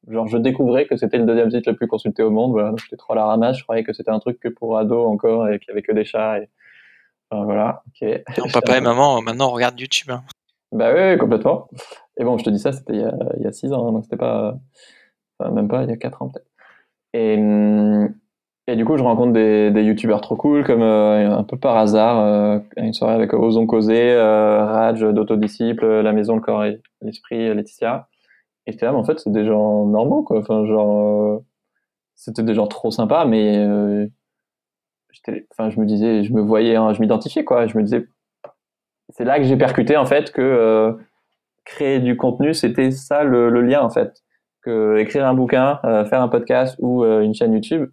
genre je découvrais que c'était le deuxième site le plus consulté au monde voilà donc j'étais trop à la ramasse je croyais que c'était un truc que pour ados encore et qu'il y avait que des chats et enfin, voilà ok papa et maman maintenant on regarde YouTube hein. bah oui, complètement et bon je te dis ça c'était il y a, il y a six ans hein, donc c'était pas enfin, même pas il y a quatre ans peut-être et hum, et du coup, je rencontre des, des youtubeurs trop cool, comme euh, un peu par hasard, euh, une soirée avec Ozon Causé, euh, Raj d'Autodisciple, La Maison, le Corps et l'Esprit, Laetitia. Et j'étais là, mais en fait, c'est des gens normaux, quoi. Enfin, genre, euh, c'était des gens trop sympas, mais euh, enfin, je me disais, je me voyais, hein, je m'identifiais, quoi. Je me disais, c'est là que j'ai percuté, en fait, que euh, créer du contenu, c'était ça le, le, lien, en fait. Que écrire un bouquin, euh, faire un podcast ou euh, une chaîne YouTube,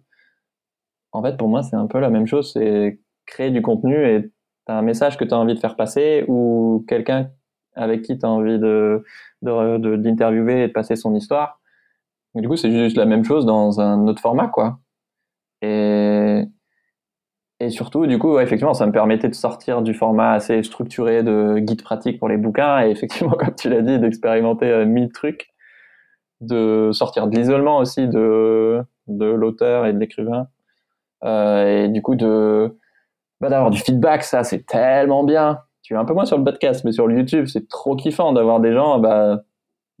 en fait, pour moi, c'est un peu la même chose. C'est créer du contenu et t'as un message que tu as envie de faire passer ou quelqu'un avec qui tu as envie de d'interviewer et de passer son histoire. du coup, c'est juste la même chose dans un autre format, quoi. Et, et surtout, du coup, effectivement, ça me permettait de sortir du format assez structuré de guide pratique pour les bouquins et effectivement, comme tu l'as dit, d'expérimenter euh, mille trucs, de sortir de l'isolement aussi, de de l'auteur et de l'écrivain. et du coup, de bah, d'avoir du feedback, ça, c'est tellement bien. Un peu moins sur le podcast, mais sur YouTube, c'est trop kiffant d'avoir des gens, bah,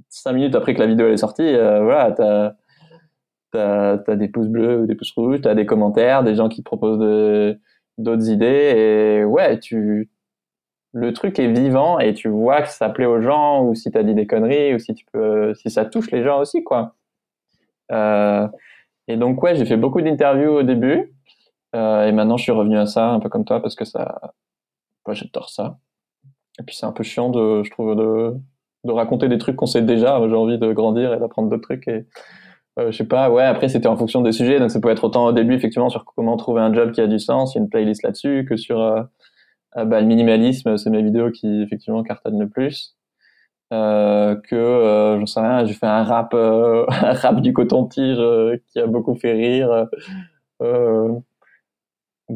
cinq minutes après que la vidéo est sortie, voilà, t'as t'as as des pouces bleus ou des pouces rouges, t'as des commentaires, des gens qui proposent d'autres idées, et ouais, tu le truc est vivant et tu vois que ça plaît aux gens ou si tu as dit des conneries ou si tu peux si ça touche les gens aussi quoi. Euh, et donc ouais j'ai fait beaucoup d'interviews au début euh, et maintenant je suis revenu à ça un peu comme toi parce que ça moi j'adore ça et puis c'est un peu chiant de je trouve de de raconter des trucs qu'on sait déjà j'ai envie de grandir et d'apprendre d'autres trucs et euh, je sais pas ouais après c'était en fonction des sujets donc ça peut être autant au début effectivement sur comment trouver un job qui a du sens il y a une playlist là-dessus que sur euh, euh, bah, le minimalisme, c'est mes vidéos qui effectivement cartonnent le plus. Euh, que euh, j'en sais rien, j'ai fait un rap, euh, un rap du coton-tige euh, qui a beaucoup fait rire.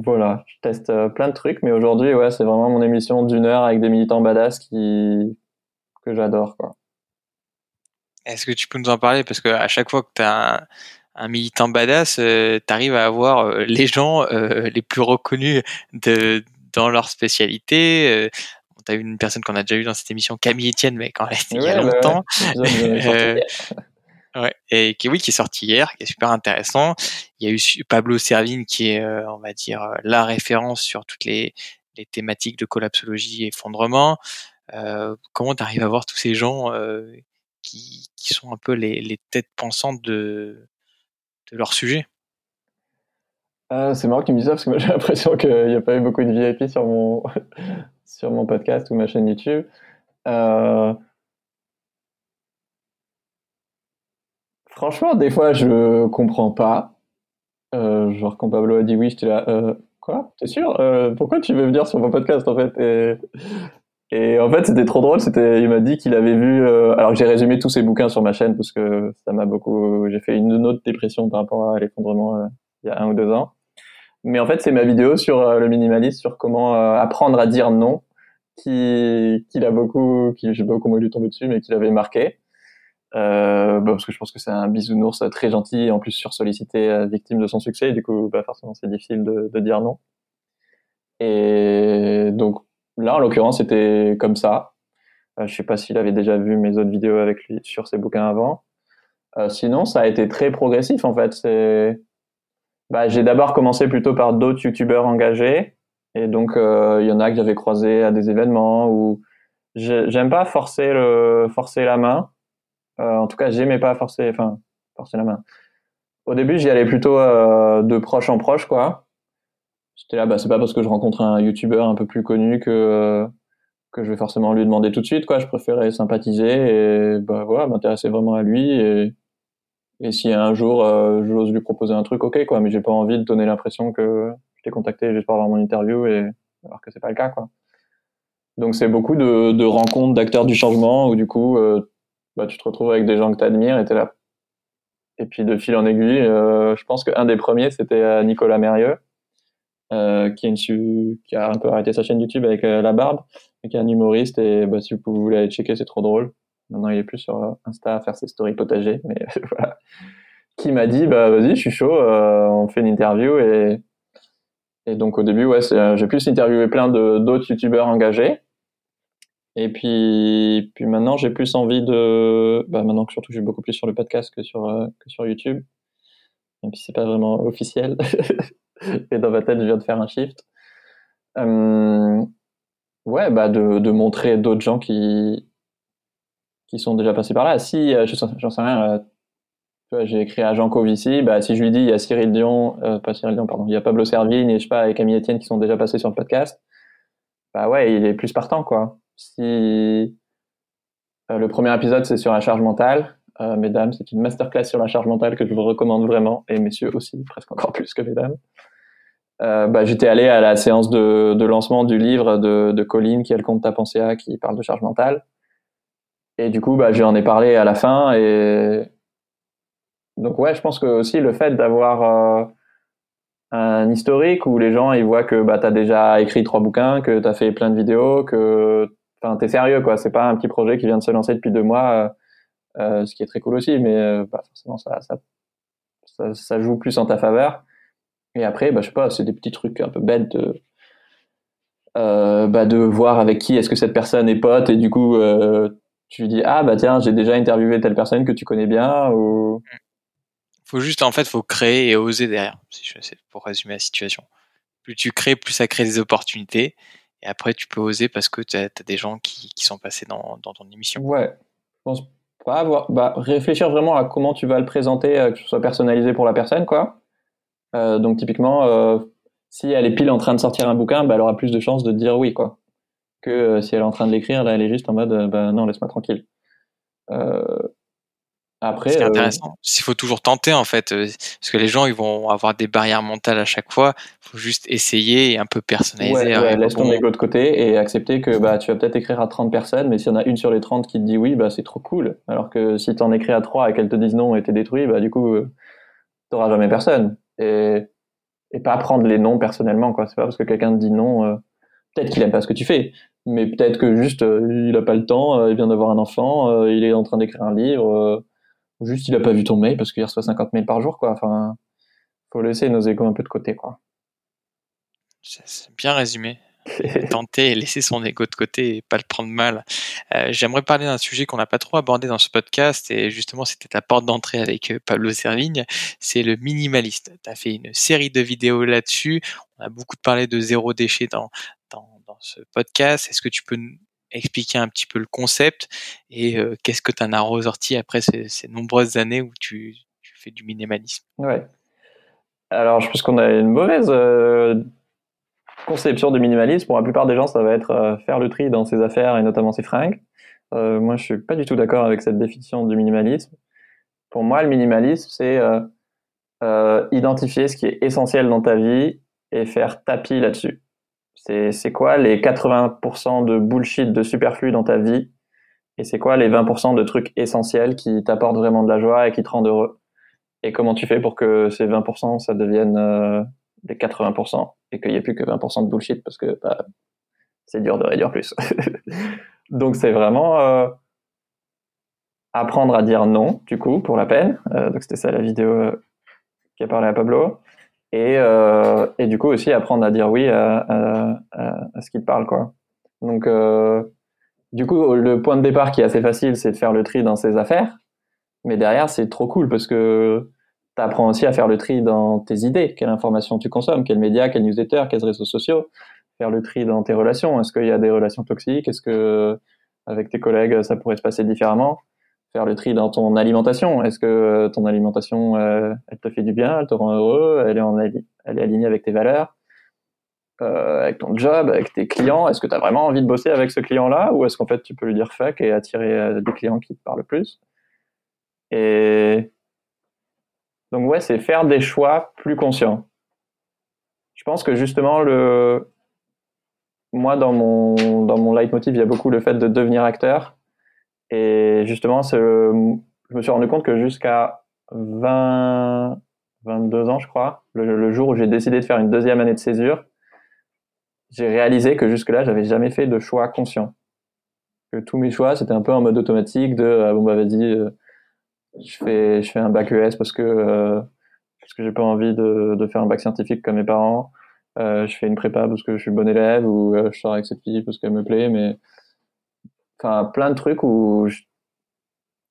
Voilà, je teste plein de trucs, mais aujourd'hui, ouais, c'est vraiment mon émission d'une heure avec des militants badass qui que j'adore. Est-ce que tu peux nous en parler? Parce que à chaque fois que tu as un, un, militant badass, tu arrives à avoir les gens les plus reconnus de, dans leur spécialité. Euh, tu as une personne qu'on a déjà eu dans cette émission, Camille Etienne, mais quand elle était il y a longtemps. Ouais. Et qui oui, qui est sorti hier, qui est super intéressant. Il y a eu Pablo Servine qui est, euh, on va dire, euh, la référence sur toutes les, thématiques de collapsologie et effondrement. Euh, comment tu arrives à voir tous ces gens qui, sont un peu les, têtes pensantes de, leur sujet? C'est marrant tu me dises ça parce que moi j'ai l'impression qu'il n'y a pas eu beaucoup de VIP sur mon, sur mon podcast ou ma chaîne YouTube. Franchement, des fois je comprends pas. Euh, genre quand Pablo a dit oui, j'étais là. Euh, quoi? T'es sûr? Euh, Pourquoi tu veux venir sur mon podcast en fait? Et, et en fait c'était trop drôle. C'était, il m'a dit qu'il avait vu. Euh, alors que j'ai résumé tous ses bouquins sur ma chaîne parce que ça m'a beaucoup. J'ai fait une autre dépression par rapport à l'effondrement euh, il y a un ou deux ans. Mais en fait, c'est ma vidéo sur euh, le minimalisme, sur comment apprendre à dire non, qui, qui l'a beaucoup, qui j'ai beaucoup moins tombé dessus, mais qui l'avait marqué. Euh, bah, parce que je pense que c'est un bisounours très gentil en plus sur sollicité, euh, victime de son succès. Du coup, bah, forcément, c'est difficile de, de, dire non. Et donc là, en l'occurrence, c'était comme ça. Euh, je sais pas s'il avait déjà vu mes autres vidéos avec lui sur ses bouquins avant. sinon, ça a été très progressif en fait. C'est bah, J'ai d'abord commencé plutôt par d'autres youtubeurs engagés. Et donc, euh, il y en a que j'avais croisé à des événements où j'aime pas forcer, le, forcer la main. Euh, en tout cas, j'aimais pas forcer, enfin, forcer la main. Au début, j'y allais plutôt euh, de proche en proche, quoi. J'étais là, bah, c'est pas parce que je rencontre un youtubeur un peu plus connu que, que je vais forcément lui demander tout de suite, quoi. Je préférais sympathiser et, bah, voilà, m'intéresser vraiment à lui et, et si un jour euh, j'ose lui proposer un truc, ok quoi, mais j'ai pas envie de donner l'impression que je t'ai contacté juste pour avoir mon interview et alors que c'est pas le cas quoi. Donc c'est beaucoup de, de rencontres d'acteurs du changement où du coup euh, bah, tu te retrouves avec des gens que tu admires et t'es là. Et puis de fil en aiguille, euh, je pense qu'un des premiers c'était euh, Nicolas Mérieux, euh, qui, a un peu arrêté sa chaîne YouTube avec La Barbe, et qui est un humoriste et bah, si vous voulez aller checker c'est trop drôle. Maintenant, il est plus sur Insta à faire ses stories potagers, mais voilà. Qui m'a dit, bah vas-y, je suis chaud, euh, on fait une interview et et donc au début, ouais, euh, j'ai plus interviewé plein d'autres youtubeurs engagés. Et puis puis maintenant, j'ai plus envie de, bah maintenant que surtout je suis beaucoup plus sur le podcast que sur euh, que sur YouTube. Et puis c'est pas vraiment officiel. et dans ma tête, je viens de faire un shift. Euh, ouais, bah de de montrer d'autres gens qui qui sont déjà passés par là. Si, euh, j'en sais rien, j'ai écrit à Jean Covici, bah, si je lui dis il y a Cyril Dion, pas Cyril Dion, pardon, il y a Pablo Servigne et je sais pas, et Camille Etienne qui sont déjà passés sur le podcast, bah ouais, il est plus partant, quoi. Si euh, le premier épisode c'est sur la charge mentale, euh, mesdames, c'est une masterclass sur la charge mentale que je vous recommande vraiment, et messieurs aussi, presque encore plus que mesdames. Euh, bah, j'étais allé à la séance de, lancement du livre de, de Colline qui a le compte Ta pensée à qui parle de charge mentale. Et du coup, bah, j'en ai parlé à la fin. Et donc, ouais, je pense que aussi le fait d'avoir euh, un historique où les gens ils voient que bah, tu as déjà écrit trois bouquins, que tu as fait plein de vidéos, que enfin, tu es sérieux, quoi. C'est pas un petit projet qui vient de se lancer depuis deux mois, euh, euh, ce qui est très cool aussi, mais euh, bah, forcément, ça, joue plus en ta faveur. Et après, bah, je sais pas, c'est des petits trucs un peu bêtes de, bah, de voir avec qui est-ce que cette personne est pote et du coup, tu lui dis ah bah tiens, j'ai déjà interviewé telle personne que tu connais bien ou. Faut juste en fait, faut créer et oser derrière. Pour résumer la situation. Plus tu crées, plus ça crée des opportunités. Et après, tu peux oser parce que tu as, des gens qui, sont passés dans, ton émission. Ouais. Je pense pas avoir. Bah, réfléchir vraiment à comment tu vas le présenter, euh, que ce soit personnalisé pour la personne, quoi. Euh, donc, typiquement, euh, si elle est pile en train de sortir un bouquin, bah, elle aura plus de chances de dire oui, quoi. Que si elle est en train de l'écrire, là, elle est juste en mode, bah, non, laisse-moi tranquille. Euh, après, c'est intéressant. Il faut toujours tenter en fait, parce que les gens ils vont avoir des barrières mentales à chaque fois. Il faut juste essayer et un peu personnaliser. Ouais, laisse ton ego de côté et accepter que bah tu vas peut-être écrire à 30 personnes, mais s'il y en a une sur les 30 qui te dit oui, bah c'est trop cool. Alors que si tu en écris à 3 et qu'elles te disent non et t'es détruit, bah du coup t'auras jamais personne. Et et pas prendre les noms personnellement quoi c'est pas parce que quelqu'un te dit non euh, peut-être qu'il aime pas ce que tu fais mais peut-être que juste euh, il a pas le temps euh, il vient d'avoir un enfant il est en train d'écrire un livre juste il a pas vu ton mail parce qu'il reçoit 50 mails par jour quoi enfin faut laisser nos égos un peu de côté quoi c'est bien résumé tenter et laisser son ego de côté et pas le prendre mal. Euh, J'aimerais parler d'un sujet qu'on n'a pas trop abordé dans ce podcast et justement c'était la porte d'entrée avec euh, Pablo Servigne, c'est le minimaliste. Tu as fait une série de vidéos là-dessus, on a beaucoup parlé de zéro déchet dans, dans, dans ce podcast. Est-ce que tu peux expliquer un petit peu le concept et euh, qu'est-ce que tu en as ressorti après ces, nombreuses années où tu, fais du minimalisme? Ouais. Alors je pense qu'on a une mauvaise euh, conception du minimalisme, pour la plupart des gens, ça va être euh, faire le tri dans ses affaires et notamment ses fringues. Moi, je suis pas du tout d'accord avec cette définition du minimalisme. Pour moi, le minimalisme, c'est identifier ce qui est essentiel dans ta vie et faire tapis là-dessus. C'est quoi les 80% de bullshit, de superflu dans ta vie? Et c'est quoi les 20% de trucs essentiels qui t'apportent vraiment de la joie et qui te rendent heureux? Et comment tu fais pour que ces 20% ça devienne euh, des 80% et qu'il n'y ait plus que 20% de bullshit parce que bah, c'est dur de réduire plus? donc c'est vraiment euh, apprendre à dire non, du coup, pour la peine. Euh, donc c'était ça la vidéo qui a parlé à Pablo. Et, euh, et du coup aussi apprendre à dire oui à, à, à, ce qu'il parle. Quoi. Donc du coup, le point de départ qui est assez facile, c'est de faire le tri dans ses affaires. Mais derrière, c'est trop cool parce que tu apprends aussi à faire le tri dans tes idées, quelle information tu consommes, quels médias, quels newsletters, quels réseaux sociaux, faire le tri dans tes relations. Est-ce qu'il y a des relations toxiques? Est-ce que avec tes collègues ça pourrait se passer différemment? Faire le tri dans ton alimentation. Est-ce que ton alimentation euh, elle te fait du bien, elle te rend heureux, elle est alignée avec tes valeurs, euh, avec ton job, avec tes clients? Est-ce que tu as vraiment envie de bosser avec ce client-là ou est-ce qu'en fait tu peux lui dire fuck et attirer euh, des clients qui te parlent plus? Et donc ouais, c'est faire des choix plus conscients. Je pense que justement le moi dans mon dans mon leitmotiv, il y a beaucoup le fait de devenir acteur et justement je me suis rendu compte que jusqu'à 20 22 ans, je crois, le, jour où j'ai décidé de faire une deuxième année de césure, j'ai réalisé que jusque-là, j'avais jamais fait de choix conscients. Que tous mes choix, c'était un peu en mode automatique de ah bon bah vas-y, euh, je fais je fais un bac ES parce que euh, parce que j'ai pas envie de, de faire un bac scientifique comme mes parents. Euh, je fais une prépa parce que je suis bon élève ou euh, je sors avec cette fille parce qu'elle me plaît, mais enfin plein de trucs où je,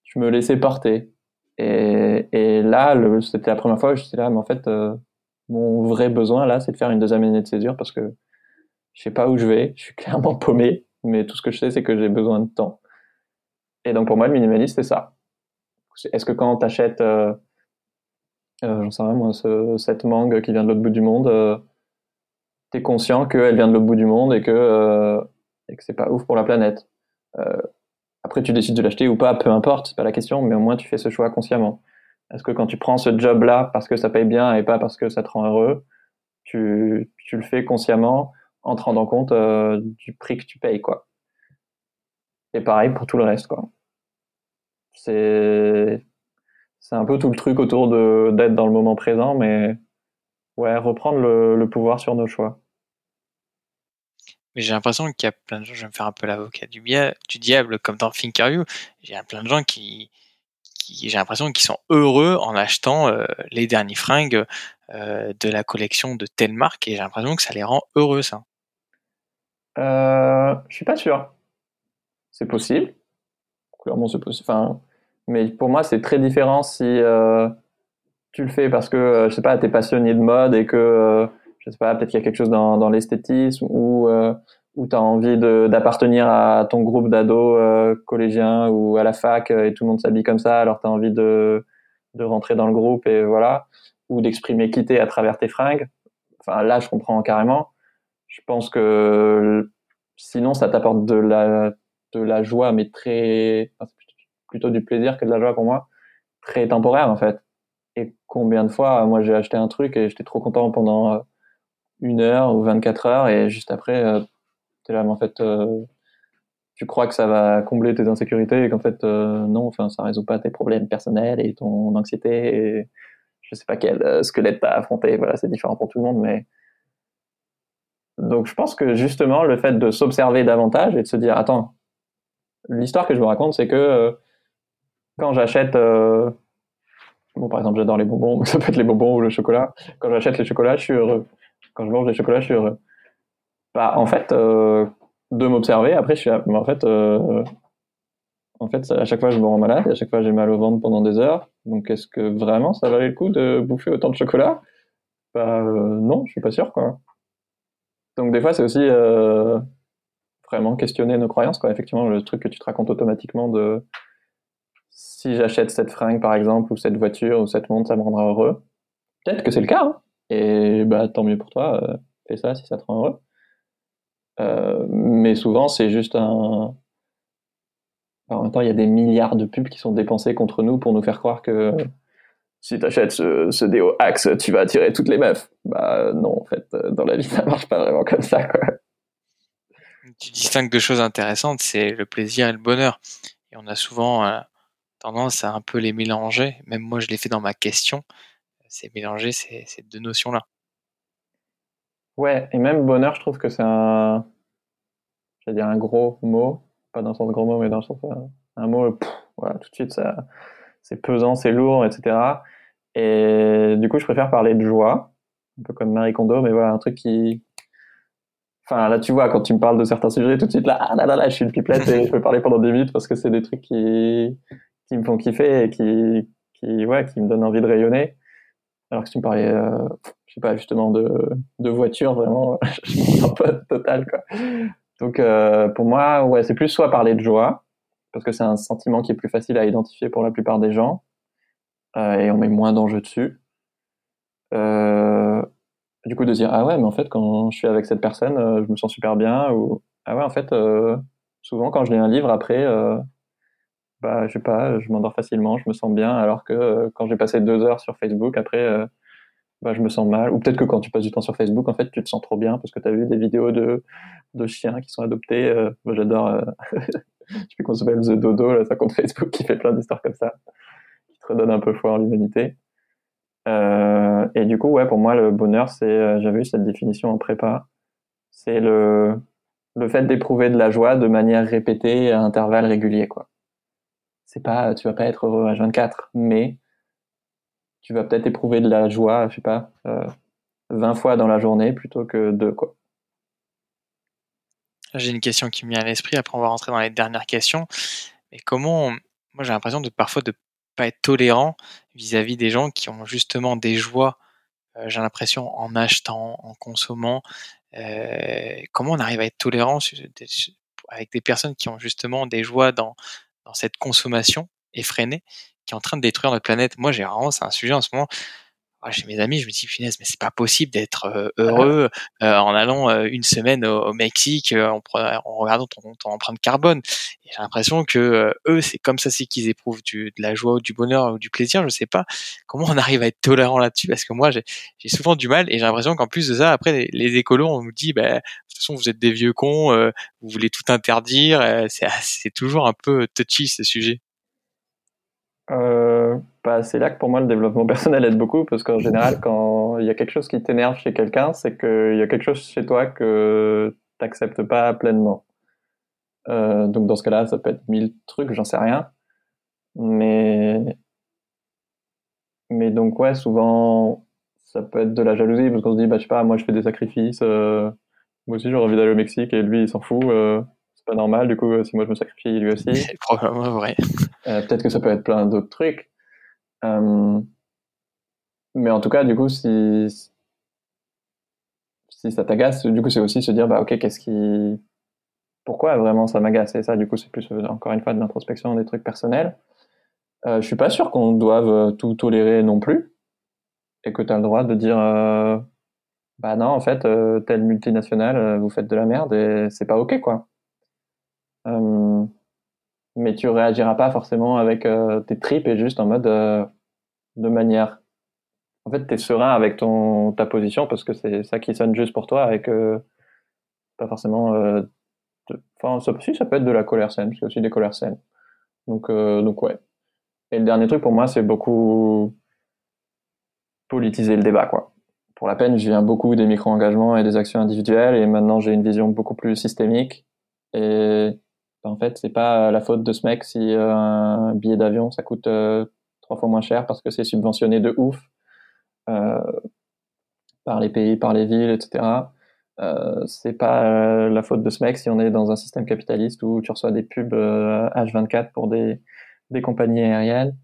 je me laissais porter. Et, et là, c'était la première fois où j'étais là, mais en fait, euh, mon vrai besoin là, c'est de faire une deuxième année de césure parce que je sais pas où je vais, je suis clairement paumé, mais tout ce que je sais, c'est que j'ai besoin de temps. Et donc pour moi, le minimaliste, c'est ça. Est-ce que quand tu achètes, euh, euh, j'en sais rien moi, ce, cette mangue qui vient de l'autre bout du monde, euh, tu es conscient qu'elle vient de l'autre bout du monde et que, euh, et que c'est pas ouf pour la planète Après, tu décides de l'acheter ou pas, peu importe, c'est pas la question, mais au moins tu fais ce choix consciemment. Est-ce que quand tu prends ce job-là parce que ça paye bien et pas parce que ça te rend heureux, tu, tu le fais consciemment en te rendant compte euh, du prix que tu payes, quoi. Et pareil pour tout le reste, quoi. C'est c'est un peu tout le truc autour de d'être dans le moment présent, mais ouais, reprendre le, le pouvoir sur nos choix. Mais j'ai l'impression qu'il y a plein de gens, je vais me faire un peu l'avocat du, diable, comme dans Thinkerview, j'ai plein de gens qui, j'ai l'impression qu'ils sont heureux en achetant les derniers fringues de la collection de telle marque et j'ai l'impression que ça les rend heureux ça. Euh, je suis pas sûr. C'est possible. Clairement, c'est possible. Enfin, mais pour moi, c'est très différent si euh, tu le fais parce que, euh, je sais pas, tu es passionné de mode et que, euh, je sais pas, peut-être qu'il y a quelque chose dans, dans l'esthétisme ou euh, où tu as envie d'appartenir à ton groupe d'ados collégiens ou à la fac et tout le monde s'habille comme ça, alors tu as envie de, de rentrer dans le groupe et voilà, ou d'exprimer quitter à travers tes fringues. Enfin, là, je comprends carrément. Je pense que sinon, ça t'apporte de la, de la joie, mais très, plutôt du plaisir que de la joie pour moi, très temporaire en fait. Et combien de fois, moi j'ai acheté un truc et j'étais trop content pendant euh, une heure ou 24 heures et juste après, euh, es là, en fait, euh, tu crois que ça va combler tes insécurités et qu'en fait, euh, non, enfin, ça résout pas tes problèmes personnels et ton anxiété et je sais pas quel squelette t'as affronté. Voilà, c'est différent pour tout le monde, mais donc je pense que justement le fait de s'observer davantage et de se dire attends, l'histoire que je vous raconte c'est que quand j'achète bon par exemple j'adore les bonbons, ça peut être les bonbons ou le chocolat, quand j'achète les chocolats je suis heureux. Quand je mange les chocolats je suis heureux. Bah en fait euh, de m'observer après je suis en fait en fait à chaque fois je me rends malade à chaque fois j'ai mal au ventre pendant des heures. Donc est-ce que vraiment ça valait le coup de bouffer autant de chocolat? Bah non, je suis pas sûr quoi. Donc des fois, c'est aussi euh, vraiment questionner nos croyances. Quoi. Effectivement, le truc que tu te racontes automatiquement de si j'achète cette fringue, par exemple, ou cette voiture, ou cette montre, ça me rendra heureux. Peut-être que c'est le cas. Hein. Et bah, tant mieux pour toi. Euh, fais ça si ça te rend heureux. Euh, mais souvent, c'est juste un... en même temps, il y a des milliards de pubs qui sont dépensés contre nous pour nous faire croire que si t'achètes ce, ce déo Axe, tu vas attirer toutes les meufs. Bah non, en fait, euh, dans la vie, ça marche pas vraiment comme ça. Tu distingues deux choses intéressantes, c'est le plaisir et le bonheur. Et on a souvent euh, tendance à un peu les mélanger. Même moi, je l'ai fait dans ma question. C'est mélanger ces, deux notions-là. Ouais, et même bonheur, je trouve que c'est un, j'allais dire un gros mot, pas dans le sens gros mot, mais dans le sens un, un mot, voilà, tout de suite ça, c'est pesant, c'est lourd, etc. Et du coup, je préfère parler de joie, un peu comme Marie Kondo, mais voilà, un truc qui... Enfin, là, tu vois, quand tu me parles de certains sujets, tout de suite, là, ah là, là, là, je suis une pipelette et je peux parler pendant 10 minutes parce que c'est des trucs qui, qui me font kiffer et qui, qui, ouais, qui me donnent envie de rayonner. Alors que si tu me parlais, euh, je sais pas, justement, de, de voiture, vraiment, je suis un peu total, quoi. Donc, euh, pour moi, ouais, c'est plus soit parler de joie, parce que c'est un sentiment qui est plus facile à identifier pour la plupart des gens, euh, et on met moins d'enjeux dessus. Euh, du coup, de dire ah ouais, mais en fait, quand je suis avec cette personne, je me sens super bien, ou ah ouais, en fait, souvent quand je lis un livre après, je sais pas, je m'endors facilement, je me sens bien, alors que quand j'ai passé deux heures sur Facebook, après, bah, je me sens mal. Ou peut-être que quand tu passes du temps sur Facebook, en fait, tu te sens trop bien parce que tu as vu des vidéos de, de chiens qui sont adoptés. moi, j'adore. je sais plus qu'on s'appelle The Dodo, là, ça compte Facebook qui fait plein d'histoires comme ça, qui te redonne un peu foi en l'humanité. Euh, et du coup, ouais, pour moi, le bonheur, c'est, euh, j'avais eu cette définition en prépa, c'est le, le fait d'éprouver de la joie de manière répétée à intervalles réguliers, quoi. C'est pas, tu vas pas être heureux à 24, mais tu vas peut-être éprouver de la joie, je sais pas, euh, 20 fois dans la journée plutôt que deux, quoi. J'ai une question qui me vient à l'esprit, après on va rentrer dans les dernières questions. Mais comment, moi j'ai l'impression de parfois de pas être tolérant vis-à-vis des gens qui ont justement des joies, euh, j'ai l'impression, en achetant, en consommant. Euh, comment on arrive à être tolérant avec des personnes qui ont justement des joies dans, dans cette consommation effrénée qui est en train de détruire notre planète. Moi, j'ai vraiment, c'est un sujet en ce moment ah, chez mes amis, je me dis finesse, mais c'est pas possible d'être euh, heureux euh, en allant euh, une semaine au, Mexique en, en, regardant ton, ton, empreinte carbone. J'ai l'impression que eux, c'est comme ça, c'est qu'ils éprouvent du, de la joie ou du bonheur ou du plaisir. Je sais pas comment on arrive à être tolérant là-dessus? Parce que moi, j'ai souvent du mal et j'ai l'impression qu'en plus de ça, après les, écolos, on nous dit, bah, de toute façon, vous êtes des vieux cons, vous voulez tout interdire. c'est toujours un peu touchy ce sujet. Euh, bah, c'est là que pour moi le développement personnel aide beaucoup parce qu'en général quand il y a quelque chose qui t'énerve chez quelqu'un c'est qu'il y a quelque chose chez toi que t'acceptes pas pleinement. Euh, donc dans ce cas-là ça peut être mille trucs j'en sais rien. Mais, mais donc, ouais, souvent, ça peut être de la jalousie parce qu'on se dit, bah, je sais pas, moi je fais des sacrifices, euh, moi aussi j'aurais envie d'aller au Mexique et lui il s'en fout, euh, c'est pas normal, du coup, euh, si moi je me sacrifie, lui aussi. C'est probablement vrai. Peut-être que ça peut être plein d'autres trucs. mais en tout cas, du coup, si, si ça t'agace, du coup, c'est aussi se dire, bah, ok, qu'est-ce qui, pourquoi vraiment ça m'agace? Et ça, du coup, c'est plus, encore une fois, de l'introspection, des trucs personnels. Euh, je suis pas sûr qu'on doive tout tolérer non plus et que tu as le droit de dire euh, bah non en fait euh, telle multinationale euh, vous faites de la merde et c'est pas ok quoi mais tu réagiras pas forcément avec tes tripes et juste en mode de manière en fait tu es serein avec ton ta position parce que c'est ça qui sonne juste pour toi et que pas forcément enfin ça, si ça peut être de la colère saine c'est aussi des colères saines donc donc ouais et le dernier truc pour moi c'est beaucoup politiser le débat, quoi. Pour la peine, je viens beaucoup des micro-engagements et des actions individuelles, et maintenant j'ai une vision beaucoup plus systémique. Et en fait, c'est pas la faute de ce mec si euh, un billet d'avion ça coûte euh, trois fois moins cher parce que c'est subventionné de ouf euh, par les pays, par les villes, etc. Euh, c'est pas la faute de ce mec si on est dans un système capitaliste où tu reçois des pubs H24 pour des, compagnies aériennes.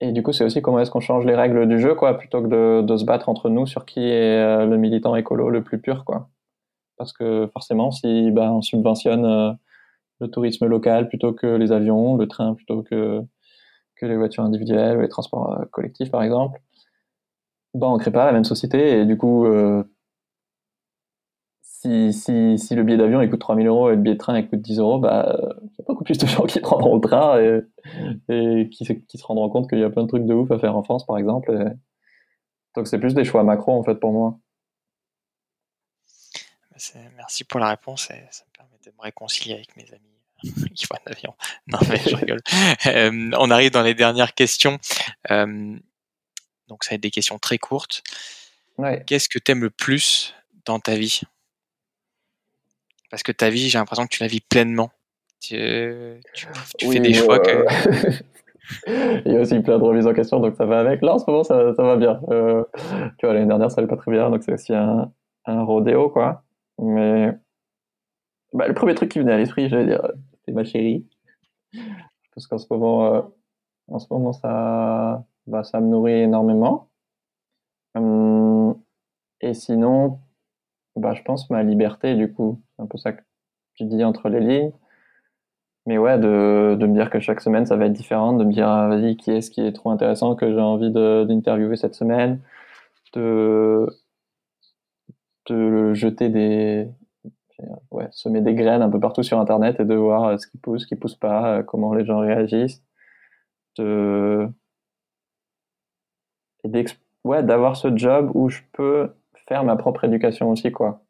Et, du coup, c'est aussi comment est-ce qu'on change les règles du jeu, quoi, plutôt que de, de se battre entre nous sur qui est euh, le militant écolo le plus pur, quoi. Parce que forcément, si ben, on subventionne euh, le tourisme local plutôt que les avions, le train plutôt que, les voitures individuelles les transports euh, collectifs, par exemple, ben, on crée pas la même société et du coup, si, si, si le billet d'avion il coûte 3000 euros et le billet de train coûte 10 euros, bah, il y a beaucoup plus de gens qui prendront le train et, qui, se rendront compte qu'il y a plein de trucs de ouf à faire en France, par exemple. Donc c'est plus des choix macro, en fait, pour moi. Merci pour la réponse et ça me permet de me réconcilier avec mes amis qui prennent l'avion. Non, mais je rigole. Euh, on arrive dans les dernières questions. Euh, donc ça va être des questions très courtes. Ouais. Qu'est-ce que tu aimes le plus dans ta vie? Parce que ta vie, j'ai l'impression que tu la vis pleinement. Tu, fais des choix que. Il y a aussi plein de remises en question, donc ça va avec. Là, en ce moment, ça, ça va bien. Euh, tu vois, l'année dernière, ça allait pas très bien, donc c'est aussi un, un rodéo, quoi. Mais bah, le premier truc qui venait à l'esprit, j'allais dire, c'est ma chérie. Parce qu'en ce moment, euh, en ce moment, ça, bah, ça me nourrit énormément. Hum, et sinon, bah, je pense ma liberté, du coup. C'est un peu ça que tu dis entre les lignes. Mais ouais, de, de me dire que chaque semaine, ça va être différent, de me dire, ah, vas-y, qui est-ce qui est trop intéressant que j'ai envie d'interviewer cette semaine, de, de jeter des, semer des graines un peu partout sur Internet et de voir ce qui pousse, ce qui pousse pas, comment les gens réagissent, de, et ouais, d'avoir ce job où je peux faire ma propre éducation aussi, quoi.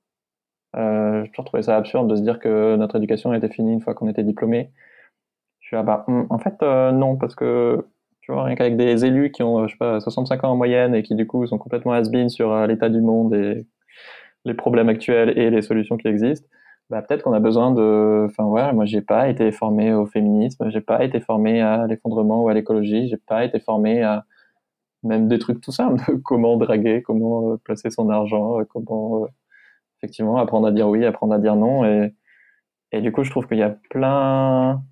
Euh, j'ai toujours trouvé ça absurde de se dire que notre éducation était finie une fois qu'on était diplômé. Je suis là, bah, hmm, en fait, euh, non, parce que, tu vois, rien qu'avec des élus qui ont, je sais pas, 65 ans en moyenne et qui, du coup, sont complètement has-been sur euh, l'état du monde les problèmes actuels et les solutions qui existent, bah, peut-être qu'on a besoin de, enfin, ouais, moi, j'ai pas été formé au féminisme, j'ai pas été formé à l'effondrement ou à l'écologie, j'ai pas été formé à, même des trucs tout simples, comment draguer, comment euh, placer son argent, euh, comment euh, effectivement apprendre à dire oui, apprendre à dire non. Et, et du coup, je trouve qu'il y a plein,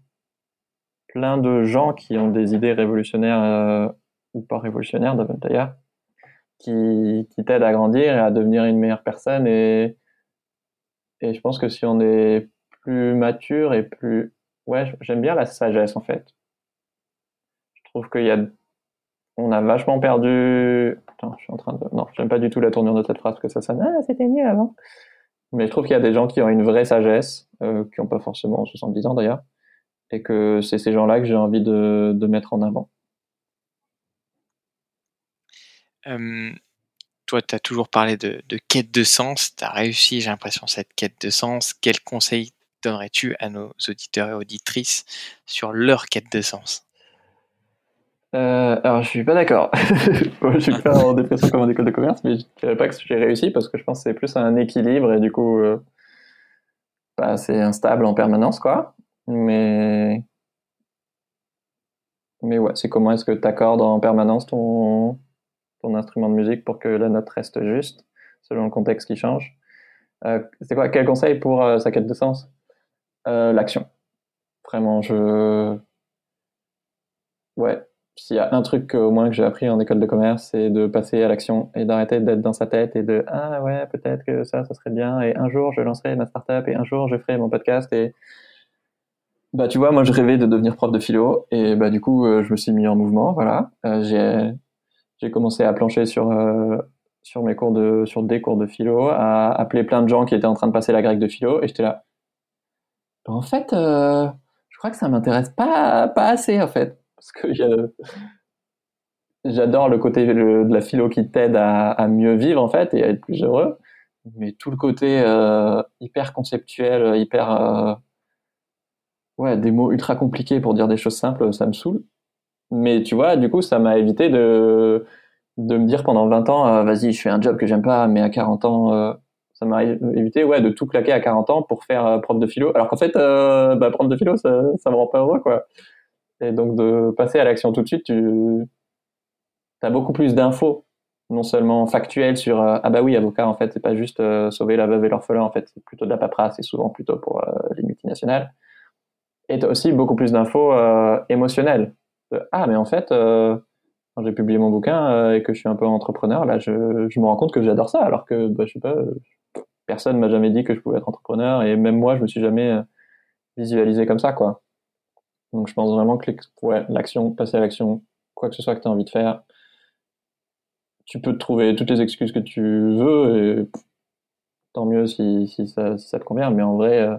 plein de gens qui ont des idées révolutionnaires ou pas révolutionnaires d'ailleurs, qui, qui t'aident à grandir et à devenir une meilleure personne. Et, et je pense que si on est plus mature et plus... Ouais, j'aime bien la sagesse en fait. Je trouve qu'il y a on a vachement perdu. Attends, je suis en train de. Non, j'aime pas du tout la tournure de cette phrase que ça sonne. Ah, c'était mieux avant. Mais je trouve qu'il y a des gens qui ont une vraie sagesse, euh, qui n'ont pas forcément 70 ans d'ailleurs, et que c'est ces gens-là que j'ai envie de, de, mettre en avant. Euh, toi, tu as toujours parlé de, quête de sens. Tu as réussi, j'ai l'impression, cette quête de sens. Quel conseil donnerais-tu à nos auditeurs et auditrices sur leur quête de sens? Euh, alors, je suis pas d'accord. je suis pas en dépression comme en école de commerce, mais je dirais pas que j'ai réussi parce que je pense que c'est plus un équilibre et du coup, euh, bah, c'est instable en permanence, quoi. Mais, mais ouais, c'est comment est-ce que tu accordes en permanence ton, ton instrument de musique pour que la note reste juste, selon le contexte qui change. Euh, c'est quoi Quel conseil pour euh, sa quête de sens? Euh, L'action. Vraiment, je. Ouais, s'il y a un truc au moins que j'ai appris en école de commerce, c'est de passer à l'action et d'arrêter d'être dans sa tête et de ah ouais peut-être que ça ça serait bien et un jour je lancerai ma startup et un jour je ferai mon podcast et bah tu vois moi je rêvais de devenir prof de philo et bah du coup je me suis mis en mouvement voilà j'ai j'ai commencé à plancher sur sur mes cours de sur des cours de philo, à appeler plein de gens qui étaient en train de passer la grecque de philo, et j'étais là. En fait, euh, je crois que ça m'intéresse pas pas assez en fait, parce que j'adore le côté de la philo qui t'aide à, mieux vivre en fait et à être plus heureux, mais tout le côté euh, hyper conceptuel, hyper euh, ouais des mots ultra compliqués pour dire des choses simples, ça me saoule. Mais tu vois, du coup, ça m'a évité de de me dire pendant 20 ans, euh, vas-y, je fais un job que j'aime pas, mais à 40 ans, euh, ça m'a évité ouais, de tout claquer à 40 ans pour faire euh, prof de philo. Alors qu'en fait, bah, prof de philo, ça, ça me rend pas heureux, quoi. Et donc de passer à l'action tout de suite, tu as beaucoup plus d'infos, non seulement factuelles sur ah bah oui, avocat, en fait, c'est pas juste sauver la veuve et l'orphelin, en fait, c'est plutôt de la paperasse, c'est souvent plutôt pour les multinationales. Et tu as aussi beaucoup plus d'infos émotionnelles. Ah, mais en fait, quand j'ai publié mon bouquin euh, et que je suis un peu entrepreneur, là, je, je me rends compte que j'adore ça, alors que, bah, je sais pas, personne m'a jamais dit que je pouvais être entrepreneur, et même moi, je me suis jamais euh, visualisé comme ça, quoi. Donc, je pense vraiment que ouais, l'action, passer à l'action, quoi que ce soit que tu as envie de faire, tu peux te trouver toutes les excuses que tu veux, et tant mieux si, si, ça, te convient, mais en vrai, euh,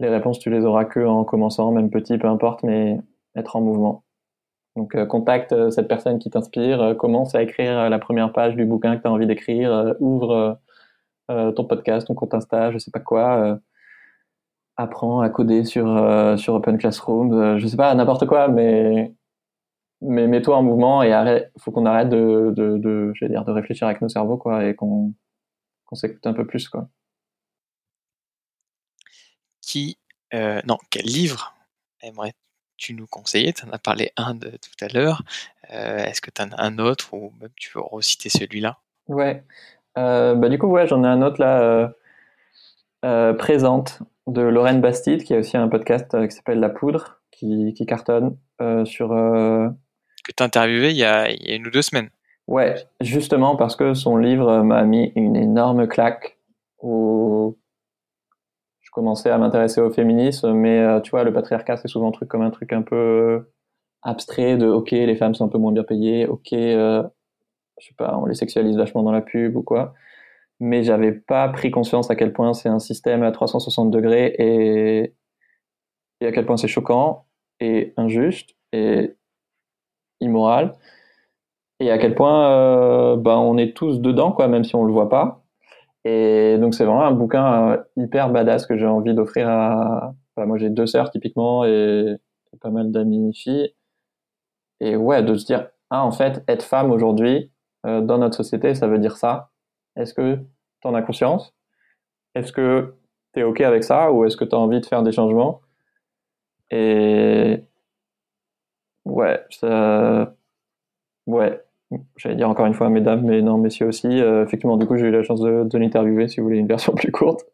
les réponses, tu les auras que en commençant, même petit, peu importe, mais être en mouvement. Donc, euh, contacte euh, cette personne qui t'inspire, euh, commence à écrire la première page du bouquin que tu as envie d'écrire, ouvre ton podcast, ton compte Insta, je sais pas quoi, apprends à coder sur, sur Open Classroom, je sais pas, n'importe quoi, mais, mais mets-toi en mouvement et arrête, faut qu'on arrête de, de, dire, de réfléchir avec nos cerveaux, quoi, et qu'on qu'on s'écoute un peu plus, quoi. Qui, non, quel livre aimerais tu nous conseillais, tu en as parlé un de tout à l'heure. Euh, est-ce que tu en as un autre ou même tu veux reciter celui-là? Ouais. Euh, bah, du coup, ouais, j'en ai un autre là, euh, Présente, de Lorraine Bastide, qui a aussi un podcast qui s'appelle La Poudre, qui, qui cartonne sur. Que tu as interviewé il y, a, il y a une ou deux semaines. Ouais, justement parce que son livre m'a mis une énorme claque au commencé à m'intéresser au féminisme, mais euh, tu vois, le patriarcat, c'est souvent un truc comme un truc un peu euh, abstrait de ok, les femmes sont un peu moins bien payées, ok, euh, je sais pas, on les sexualise vachement dans la pub ou quoi. Mais j'avais pas pris conscience à quel point c'est un système à 360 degrés et, et à quel point c'est choquant et injuste et immoral et à quel point ben on est tous dedans quoi même si on le voit pas et donc c'est vraiment un bouquin euh, hyper badass que j'ai envie d'offrir à. moi j'ai deux sœurs typiquement et, pas mal d'amis filles. Et ouais, de se dire ah en fait être femme aujourd'hui euh, dans notre société ça veut dire ça. Est-ce que tu en as conscience? Est-ce que tu es ok avec ça? Ou est-ce que tu as envie de faire des changements? Et ouais, ça ouais, j'allais dire encore une fois mesdames, mais non, messieurs aussi. Euh, effectivement, du coup, j'ai eu la chance de, l'interviewer si vous voulez une version plus courte.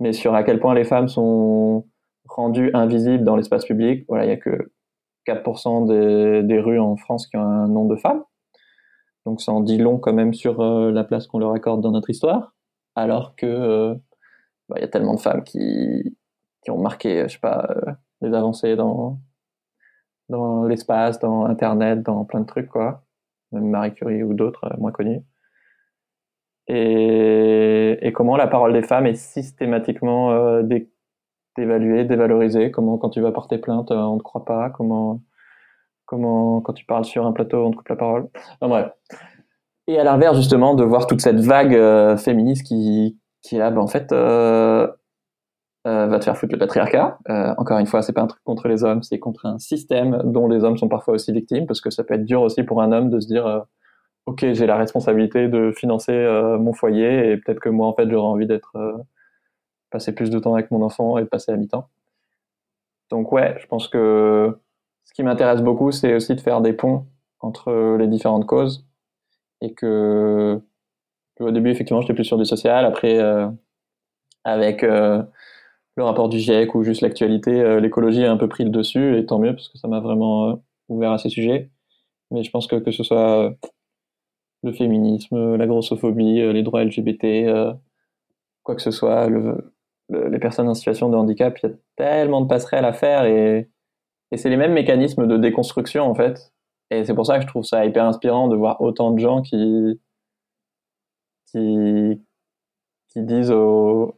Mais sur à quel point les femmes sont rendues invisibles dans l'espace public. Voilà, il n'y a que 4% des, des, rues en France qui ont un nom de femme. Donc ça en dit long quand même sur euh, la place qu'on leur accorde dans notre histoire. Alors que euh, bah, il y a tellement de femmes qui, qui ont marqué, je sais pas, des avancées dans, dans l'espace, dans Internet, dans plein de trucs, quoi même Marie Curie ou d'autres euh, moins connus. Et, comment la parole des femmes est systématiquement euh, dévaluée, dévalorisée? Comment quand tu vas porter plainte, euh, on ne te croit pas? Comment, comment quand tu parles sur un plateau, on te coupe la parole? Enfin, bref. Et à l'inverse, justement, de voir toute cette vague féministe qui, qui est là, ben, en fait, euh, va te faire foutre le patriarcat. Euh, encore une fois, c'est pas un truc contre les hommes, c'est contre un système dont les hommes sont parfois aussi victimes, parce que ça peut être dur aussi pour un homme de se dire, euh, ok, j'ai la responsabilité de financer mon foyer, et peut-être que moi, en fait, j'aurais envie d'être passer plus de temps avec mon enfant et de passer à mi-temps. Donc ouais, je pense que ce qui m'intéresse beaucoup, c'est aussi de faire des ponts entre les différentes causes et que au début, effectivement, j'étais plus sur du social. Après, euh, avec euh, le rapport du GIEC ou juste l'actualité, euh, l'écologie a un peu pris le dessus, et tant mieux, parce que ça m'a vraiment ouvert à ces sujets. Mais je pense que que ce soit le féminisme, la grossophobie, les droits LGBT, quoi que ce soit, le, les personnes en situation de handicap, il y a tellement de passerelles à faire, et, et c'est les mêmes mécanismes de déconstruction, en fait. Et c'est pour ça que je trouve ça hyper inspirant de voir autant de gens qui, qui, qui disent aux,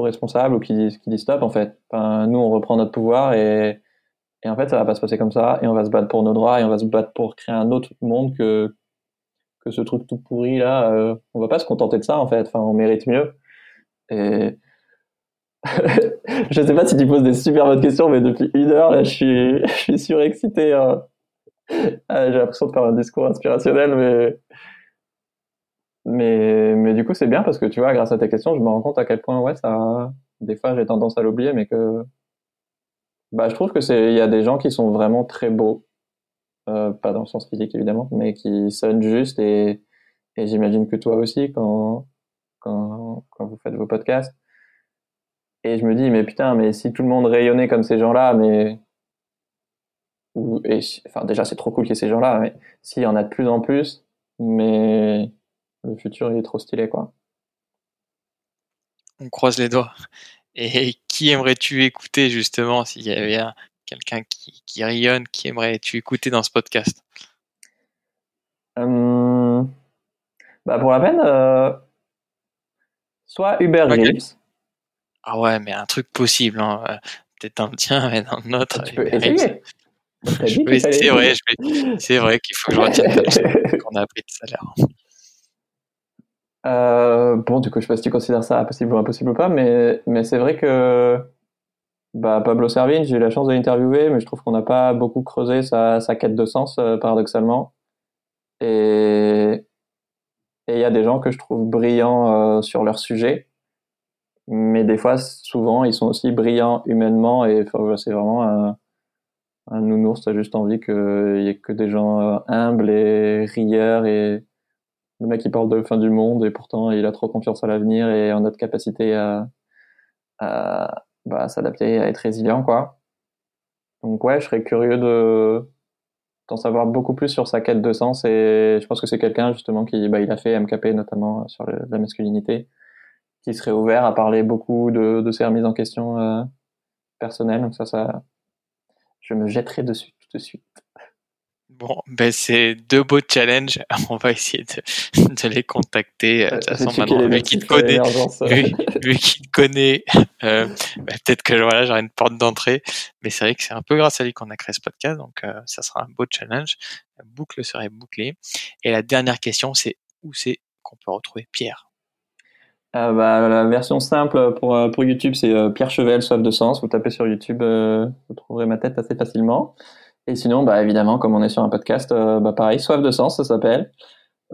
responsables ou qui disent, stop en fait. Nous on reprend notre pouvoir et, et en fait ça va pas se passer comme ça et on va se battre pour nos droits et on va se battre pour créer un autre monde que que ce truc tout pourri là. Euh, on va pas se contenter de ça en fait. Enfin, on mérite mieux. Et je sais pas si tu poses des super bonnes questions, mais depuis une heure là, je suis, je suis surexcité. Hein. Ah, j'ai l'impression de faire un discours inspirationnel, mais mais, mais du coup, c'est bien parce que tu vois, grâce à tes questions, je me rends compte à quel point, ouais, ça, des fois, j'ai tendance à l'oublier, mais que, bah, je trouve que c'est, il y a des gens qui sont vraiment très beaux, euh, pas dans le sens physique évidemment, mais qui sonnent juste et, et j'imagine que toi aussi quand, quand, quand vous faites vos podcasts. Et je me dis, mais putain, mais si tout le monde rayonnait comme ces gens-là, mais, et, enfin, déjà, c'est trop cool qu'il y ait ces gens-là, mais s'il y en a de plus en plus, mais, le futur il est trop stylé quoi. On croise les doigts. Et qui aimerais-tu écouter justement s'il y avait quelqu'un qui, qui, rayonne, qui aimerais-tu écouter dans ce podcast? Hum, bah Pour la peine, euh, soit Uber Eats. Ah ouais, mais un truc possible. Hein. Euh, peut-être un tien, mais dans le nôtre. Tu peux essayer. C'est vrai, c'est vrai qu'il faut que je retienne qu'on a appris tout à l'heure. Euh, bon, du coup, je sais pas si tu considères ça impossible ou impossible ou pas, mais, mais c'est vrai que bah, Pablo Servigne, j'ai eu la chance de l'interviewer, mais je trouve qu'on n'a pas beaucoup creusé sa, sa quête de sens, euh, paradoxalement. Et il y a des gens que je trouve brillants euh, sur leur sujet, mais des fois, souvent, ils sont aussi brillants humainement, et c'est vraiment un, un nounours, t'as juste envie qu'il y ait que des gens humbles et rieurs et le mec il parle de fin du monde et pourtant il a trop confiance à l'avenir et en notre capacité à, à bah, s'adapter, à être résilient quoi. Donc ouais, je serais curieux de d'en savoir beaucoup plus sur sa quête de sens et je pense que c'est quelqu'un justement qui bah, il a fait MKP notamment sur la masculinité, qui serait ouvert à parler beaucoup de, de ses remises en question euh, personnelles. Donc ça, ça, je me jetterai dessus tout de suite. Bon, ben c'est deux beaux challenges. On va essayer de, de les contacter. Euh, de toute façon, maintenant, lui qui te connaît, lui, qui te connaît, euh, ben, peut-être que voilà, j'aurai une porte d'entrée. Mais c'est vrai que c'est un peu grâce à lui qu'on a créé ce podcast, donc euh, ça sera un beau challenge. La boucle serait bouclée. Et la dernière question, c'est où c'est qu'on peut retrouver Pierre? Euh, bah, la version simple pour, pour YouTube, c'est Pierre Chevel, soif de sens. Vous tapez sur YouTube, vous trouverez ma tête assez facilement. Et sinon, bah, évidemment, comme on est sur un podcast, euh, bah, pareil, Soif de Sens, ça s'appelle.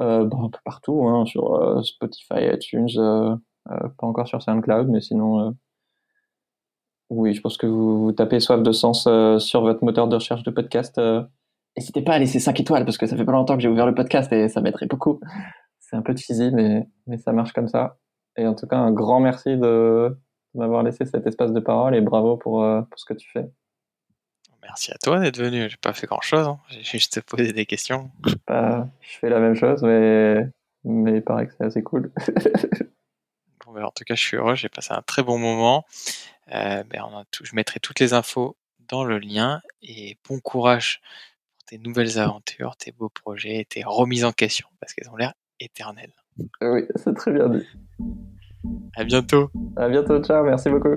Euh, bon, un peu partout, hein, sur euh, Spotify, iTunes, euh, pas encore sur SoundCloud, mais sinon, oui, je pense que vous, vous tapez Soif de Sens sur votre moteur de recherche de podcast. N'hésitez pas à laisser 5 étoiles, parce que ça fait pas longtemps que j'ai ouvert le podcast et ça m'aiderait beaucoup. C'est un peu cheesy, mais, mais ça marche comme ça. Et en tout cas, un grand merci de, de m'avoir laissé cet espace de parole et bravo pour, pour ce que tu fais. Merci à toi d'être venu. J'ai pas fait grand chose. Hein. J'ai juste posé des questions. Bah, je fais la même chose, mais, mais il paraît que c'est assez cool. bon, ben, en tout cas, je suis heureux. J'ai passé un très bon moment. Euh, ben, on a tout... Je mettrai toutes les infos dans le lien et bon courage pour tes nouvelles aventures, tes beaux projets, tes remises en question parce qu'elles ont l'air éternelles. Oui, c'est très bien dit. À bientôt. À bientôt. Ciao. Merci beaucoup.